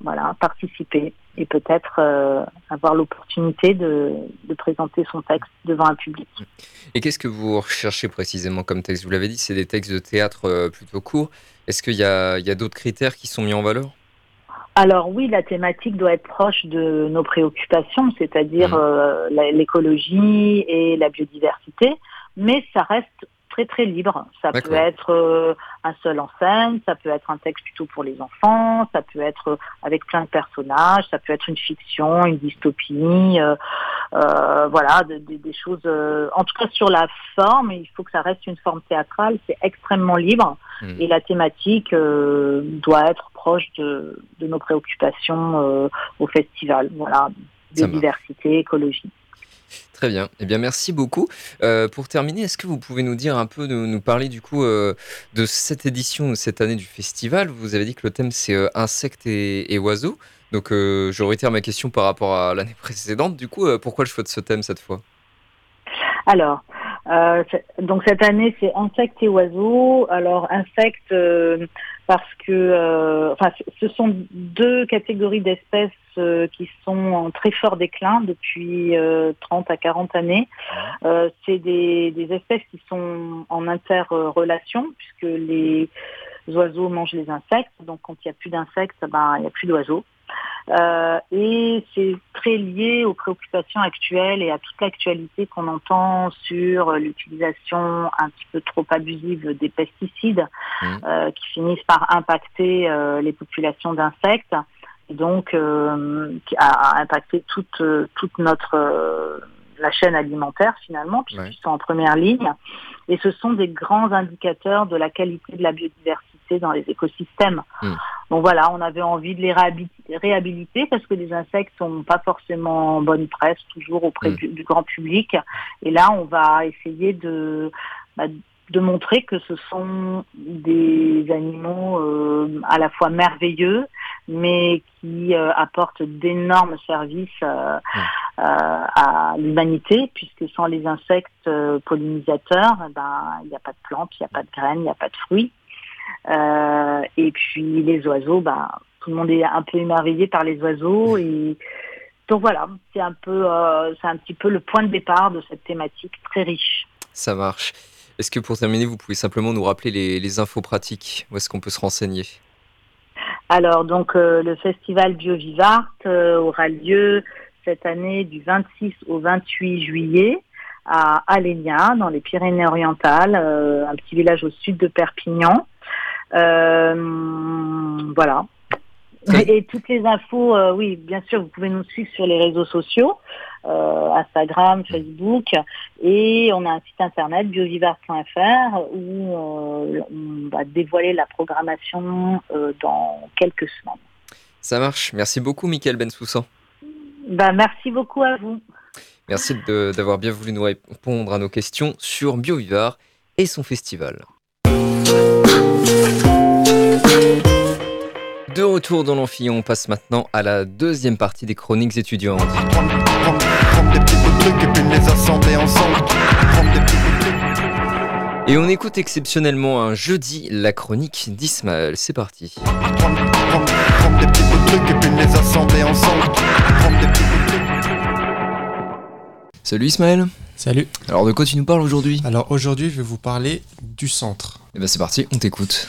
voilà, participer et peut-être euh, avoir l'opportunité de, présenter son texte devant un public. Et qu'est-ce que vous recherchez précisément comme texte? Vous l'avez dit, c'est des textes de théâtre euh, plutôt courts. Est-ce qu'il y a, d'autres critères qui sont mis en valeur? Alors oui, la thématique doit être proche de nos préoccupations, c'est-à-dire mmh. euh, l'écologie et la biodiversité, mais ça reste très très libre. Ça peut être euh, un seul en scène, ça peut être un texte plutôt pour les enfants, ça peut être euh, avec plein de personnages, ça peut être une fiction, une dystopie, euh, voilà, des choses. en tout cas sur la forme, il faut que ça reste une forme théâtrale. C'est extrêmement libre hmm. et la thématique doit être proche de, de nos préoccupations au festival. Voilà, biodiversité, écologie. Très bien. Eh bien, merci beaucoup. Euh, pour terminer, est-ce que vous pouvez nous dire un peu, nous, nous parler du coup euh, de cette édition, cette année du festival? Vous avez dit que le thème c'est euh, insectes et, oiseaux. Donc, je réitère ma question par rapport à l'année précédente. Du coup, pourquoi le choix de ce thème cette fois? Alors, donc cette année c'est insectes et oiseaux. Alors insectes parce que, enfin, ce sont deux catégories d'espèces euh, qui sont en très fort déclin depuis 30 euh, à 40 années. Euh, c'est des, des, espèces qui sont en interrelation puisque les oiseaux mangent les insectes. Donc quand il n'y a plus d'insectes, ben, il n'y a plus d'oiseaux. Euh, et c'est très lié aux préoccupations actuelles et à toute l'actualité qu'on entend sur l'utilisation un petit peu trop abusive des pesticides mmh. euh, qui finissent par impacter euh, les populations d'insectes donc euh, qui a impacté toute, toute notre la chaîne alimentaire finalement, puisqu'ils sont en première ligne. Et ce sont des grands indicateurs de la qualité de la biodiversité dans les écosystèmes. Hmm. Donc voilà, on avait envie de les réhabiliter parce que les insectes n'ont pas forcément bonne presse toujours auprès hmm. du, grand public. Et là, on va essayer de, bah, de montrer que ce sont des animaux à la fois merveilleux, mais qui apporte d'énormes services à l'humanité, puisque sans les insectes pollinisateurs, eh ben, il n'y a pas de plantes, il n'y a pas de graines, il n'y a pas de fruits. Et puis les oiseaux, ben, tout le monde est un peu émerveillé par les oiseaux et donc voilà, c'est un peu, c'est un petit peu le point de départ de cette thématique très riche. Ça marche. Est-ce que pour terminer, vous pouvez simplement nous rappeler les, infos pratiques? Où est-ce qu'on peut se renseigner? Alors, donc, euh, le festival BioVivart euh, aura lieu cette année du 26 au 28 juillet à Alénia, dans les Pyrénées-Orientales, euh, un petit village au sud de Perpignan. Voilà, et, toutes les infos, euh, oui, bien sûr, vous pouvez nous suivre sur les réseaux sociaux, euh, Instagram, Facebook, et on a un site internet biovivard.fr où euh, on va dévoiler la programmation dans quelques semaines. Ça marche. Merci beaucoup, Mickaël Bensoussan. Bah, merci beaucoup à vous. Merci d'avoir bien voulu nous répondre à nos questions sur BioVivar et son festival. De retour dans l'amphi, on passe maintenant à la deuxième partie des chroniques étudiantes. Et on écoute exceptionnellement un jeudi la chronique d'Ismaël. C'est parti. Salut Ismaël. Salut. Alors de quoi tu nous parles aujourd'hui? Alors aujourd'hui je vais vous parler du centre. Et eh ben c'est parti, on t'écoute.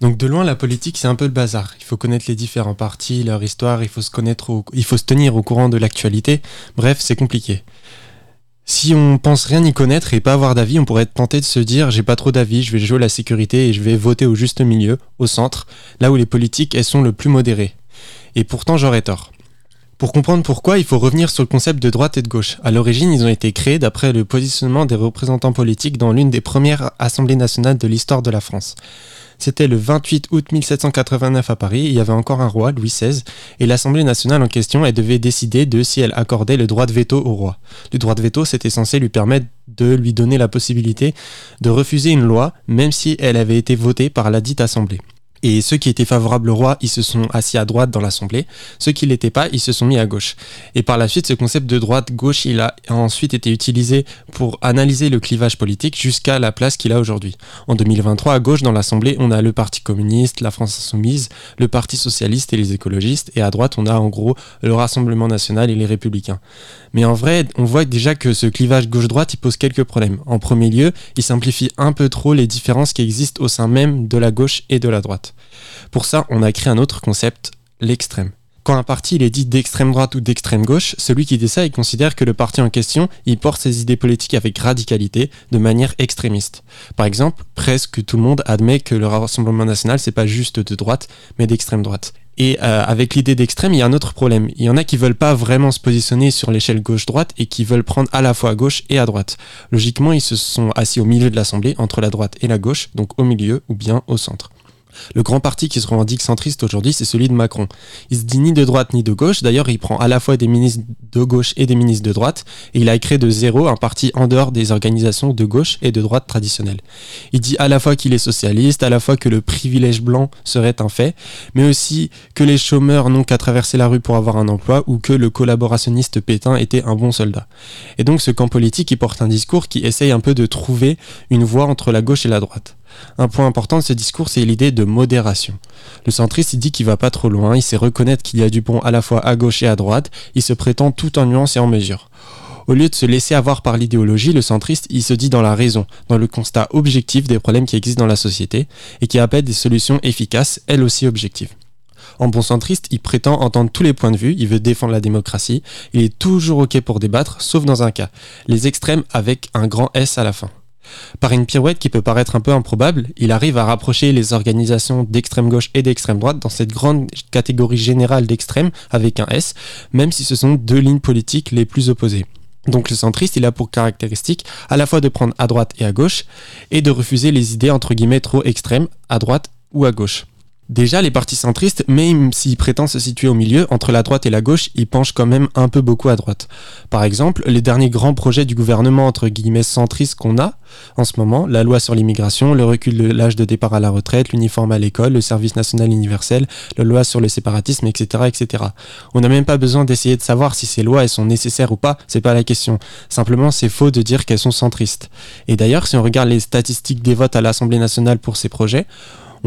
Donc de loin, la politique, c'est un peu le bazar. Il faut connaître les différents partis, leur histoire, il faut se connaître, il faut se tenir au courant de l'actualité. Bref, c'est compliqué. Si on pense rien y connaître et pas avoir d'avis, on pourrait être tenté de se dire j'ai pas trop d'avis, je vais jouer la sécurité et je vais voter au juste milieu, au centre, là où les politiques elles sont le plus modérées. Et pourtant j'aurais tort. Pour comprendre pourquoi, il faut revenir sur le concept de droite et de gauche. À l'origine, ils ont été créés d'après le positionnement des représentants politiques dans l'une des premières assemblées nationales de l'histoire de la France. C'était le 28 août 1789 à Paris, il y avait encore un roi, Louis XVI, et l'Assemblée nationale en question, elle devait décider de si elle accordait le droit de veto au roi. Le droit de veto, c'était censé lui permettre de lui donner la possibilité de refuser une loi, même si elle avait été votée par la dite Assemblée. Et ceux qui étaient favorables au roi, ils se sont assis à droite dans l'Assemblée. Ceux qui l'étaient pas, ils se sont mis à gauche. Et par la suite, ce concept de droite-gauche, il a ensuite été utilisé pour analyser le clivage politique jusqu'à la place qu'il a aujourd'hui. En 2023, à gauche dans l'Assemblée, on a le Parti communiste, la France insoumise, le Parti socialiste et les écologistes. Et à droite, on a en gros le Rassemblement national et les républicains. Mais en vrai, on voit déjà que ce clivage gauche-droite, il pose quelques problèmes. En premier lieu, il simplifie un peu trop les différences qui existent au sein même de la gauche et de la droite. Pour ça, on a créé un autre concept, l'extrême. Quand un parti est dit d'extrême droite ou d'extrême gauche, celui qui dit ça, il considère que le parti en question, il porte ses idées politiques avec radicalité, de manière extrémiste. Par exemple, presque tout le monde admet que le Rassemblement national, c'est pas juste de droite, mais d'extrême droite. Et euh, avec l'idée d'extrême, il y a un autre problème. Il y en a qui veulent pas vraiment se positionner sur l'échelle gauche-droite et qui veulent prendre à la fois à gauche et à droite. Logiquement, ils se sont assis au milieu de l'Assemblée, entre la droite et la gauche, donc au milieu ou bien au centre. Le grand parti qui se revendique centriste aujourd'hui, c'est celui de Macron. Il se dit ni de droite ni de gauche. D'ailleurs, il prend à la fois des ministres de gauche et des ministres de droite. Et il a créé de zéro un parti en dehors des organisations de gauche et de droite traditionnelles. Il dit à la fois qu'il est socialiste, à la fois que le privilège blanc serait un fait, mais aussi que les chômeurs n'ont qu'à traverser la rue pour avoir un emploi ou que le collaborationniste Pétain était un bon soldat. Et donc ce camp politique, il porte un discours qui essaye un peu de trouver une voie entre la gauche et la droite. Un point important de ce discours, c'est l'idée de modération. Le centriste, il dit qu'il va pas trop loin, il sait reconnaître qu'il y a du bon à la fois à gauche et à droite, il se prétend tout en nuance et en mesure. Au lieu de se laisser avoir par l'idéologie, le centriste, il se dit dans la raison, dans le constat objectif des problèmes qui existent dans la société, et qui appelle des solutions efficaces, elles aussi objectives. En bon centriste, il prétend entendre tous les points de vue, il veut défendre la démocratie, il est toujours ok pour débattre, sauf dans un cas, les extrêmes avec un grand S à la fin. Par une pirouette qui peut paraître un peu improbable, il arrive à rapprocher les organisations d'extrême gauche et d'extrême droite dans cette grande catégorie générale d'extrême avec un S, même si ce sont deux lignes politiques les plus opposées. Donc le centriste, il a pour caractéristique à la fois de prendre à droite et à gauche, et de refuser les idées entre guillemets trop extrêmes, à droite ou à gauche. Déjà, les partis centristes, même s'ils prétendent se situer au milieu, entre la droite et la gauche, ils penchent quand même un peu beaucoup à droite. Par exemple, les derniers grands projets du gouvernement, entre guillemets, centristes qu'on a en ce moment, la loi sur l'immigration, le recul de l'âge de départ à la retraite, l'uniforme à l'école, le service national universel, la loi sur le séparatisme, etc., etc. On n'a même pas besoin d'essayer de savoir si ces lois, elles sont nécessaires ou pas, c'est pas la question. Simplement, c'est faux de dire qu'elles sont centristes. Et d'ailleurs, si on regarde les statistiques des votes à l'Assemblée nationale pour ces projets,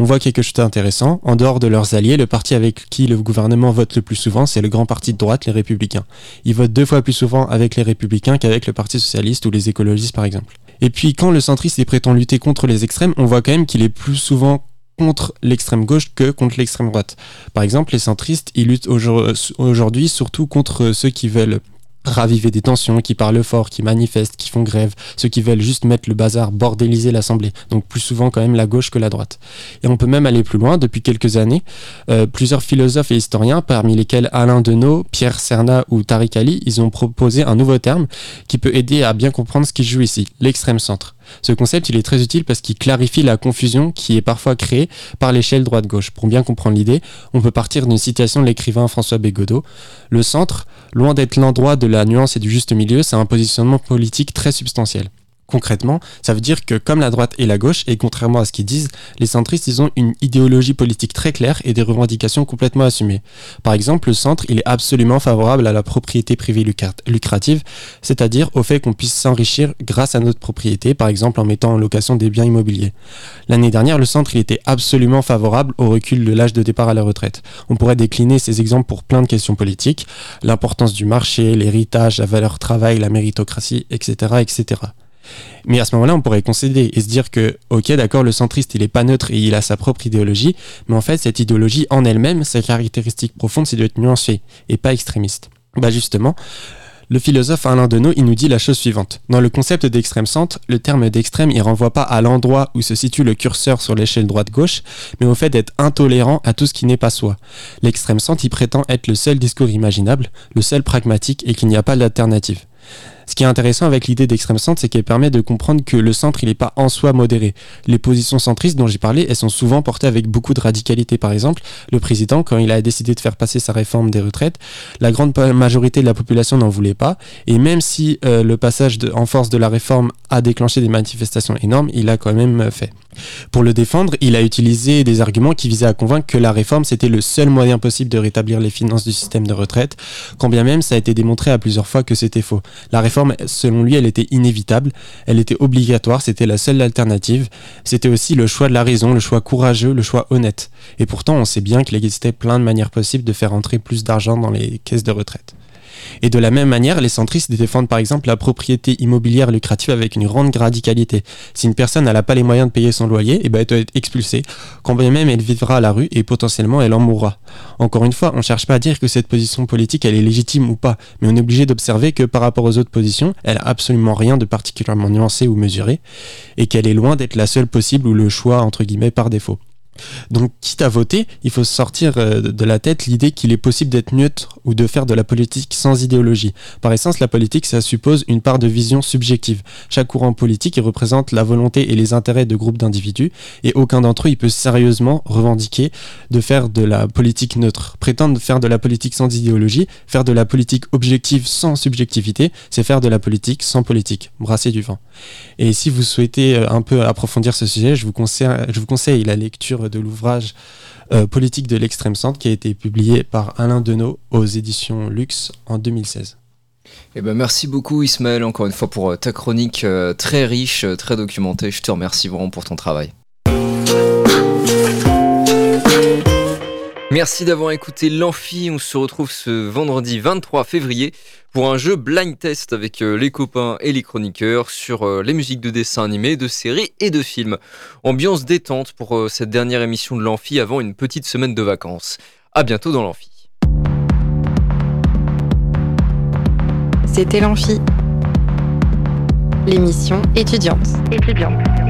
on voit quelque chose d'intéressant. En dehors de leurs alliés, le parti avec qui le gouvernement vote le plus souvent, c'est le grand parti de droite, les Républicains. Ils votent deux fois plus souvent avec les Républicains qu'avec le Parti Socialiste ou les écologistes, par exemple. Et puis, quand le centriste prétend lutter contre les extrêmes, on voit quand même qu'il est plus souvent contre l'extrême gauche que contre l'extrême droite. Par exemple, les centristes, ils luttent aujourd'hui surtout contre ceux qui veulent raviver des tensions, qui parlent fort, qui manifestent, qui font grève, ceux qui veulent juste mettre le bazar, bordéliser l'Assemblée. Donc plus souvent quand même la gauche que la droite. Et on peut même aller plus loin. Depuis quelques années, euh, plusieurs philosophes et historiens, parmi lesquels Alain Deneau, Pierre Serna ou Tariq Ali, ils ont proposé un nouveau terme qui peut aider à bien comprendre ce qui joue ici, l'extrême centre. Ce concept, il est très utile parce qu'il clarifie la confusion qui est parfois créée par l'échelle droite-gauche. Pour bien comprendre l'idée, on peut partir d'une citation de l'écrivain François Bégodeau. Le centre, loin d'être l'endroit de la nuance et du juste milieu, c'est un positionnement politique très substantiel. Concrètement, ça veut dire que comme la droite et la gauche, et contrairement à ce qu'ils disent, les centristes, ils ont une idéologie politique très claire et des revendications complètement assumées. Par exemple, le centre, il est absolument favorable à la propriété privée lucrative, c'est-à-dire au fait qu'on puisse s'enrichir grâce à notre propriété, par exemple en mettant en location des biens immobiliers. L'année dernière, le centre, il était absolument favorable au recul de l'âge de départ à la retraite. On pourrait décliner ces exemples pour plein de questions politiques, l'importance du marché, l'héritage, la valeur travail, la méritocratie, etc., etc. Mais à ce moment-là, on pourrait concéder et se dire que, ok, d'accord, le centriste, il est pas neutre et il a sa propre idéologie, mais en fait, cette idéologie en elle-même, sa caractéristique profonde, c'est d'être nuancé et pas extrémiste. Bah justement, le philosophe Alain Deneau, il nous dit la chose suivante. Dans le concept d'extrême centre, le terme d'extrême, il renvoie pas à l'endroit où se situe le curseur sur l'échelle droite-gauche, mais au fait d'être intolérant à tout ce qui n'est pas soi. L'extrême centre, il prétend être le seul discours imaginable, le seul pragmatique et qu'il n'y a pas d'alternative. Ce qui est intéressant avec l'idée d'extrême centre, c'est qu'elle permet de comprendre que le centre, il n'est pas en soi modéré. Les positions centristes dont j'ai parlé, elles sont souvent portées avec beaucoup de radicalité. Par exemple, le président, quand il a décidé de faire passer sa réforme des retraites, la grande majorité de la population n'en voulait pas. Et même si euh, le passage en force de la réforme a déclenché des manifestations énormes, il a quand même fait. Pour le défendre, il a utilisé des arguments qui visaient à convaincre que la réforme c'était le seul moyen possible de rétablir les finances du système de retraite, quand bien même ça a été démontré à plusieurs fois que c'était faux. La réforme, selon lui, elle était inévitable, elle était obligatoire, c'était la seule alternative, c'était aussi le choix de la raison, le choix courageux, le choix honnête. Et pourtant, on sait bien qu'il existait plein de manières possibles de faire entrer plus d'argent dans les caisses de retraite. Et de la même manière, les centristes défendent par exemple la propriété immobilière lucrative avec une grande radicalité. Si une personne n'a pas les moyens de payer son loyer, et eh ben elle doit être expulsée, quand bien même elle vivra à la rue et potentiellement elle en mourra. Encore une fois, on ne cherche pas à dire que cette position politique elle est légitime ou pas, mais on est obligé d'observer que par rapport aux autres positions, elle a absolument rien de particulièrement nuancé ou mesuré, et qu'elle est loin d'être la seule possible ou le choix entre guillemets par défaut. Donc, quitte à voter, il faut sortir euh, de la tête l'idée qu'il est possible d'être neutre ou de faire de la politique sans idéologie. Par essence, la politique, ça suppose une part de vision subjective. Chaque courant politique il représente la volonté et les intérêts de groupes d'individus, et aucun d'entre eux il peut sérieusement revendiquer de faire de la politique neutre. Prétendre faire de la politique sans idéologie, faire de la politique objective sans subjectivité, c'est faire de la politique sans politique. Brasser du vent. Et si vous souhaitez euh, un peu approfondir ce sujet, je vous conseille, je vous conseille la lecture de l'ouvrage euh, Politique de l'extrême centre qui a été publié par Alain Deneau aux éditions Lux en 2016. Eh ben merci beaucoup Ismaël encore une fois pour euh, ta chronique euh, très riche, très documentée. Je te remercie vraiment pour ton travail. Merci d'avoir écouté l'Amphi. On se retrouve ce vendredi 23 février pour un jeu blind test avec euh, les copains et les chroniqueurs sur euh, les musiques de dessins animés, de séries et de films. Ambiance détente pour euh, cette dernière émission de l'Amphi avant une petite semaine de vacances. À bientôt dans l'Amphi. C'était l'Amphi, l'émission étudiante. Étudiante.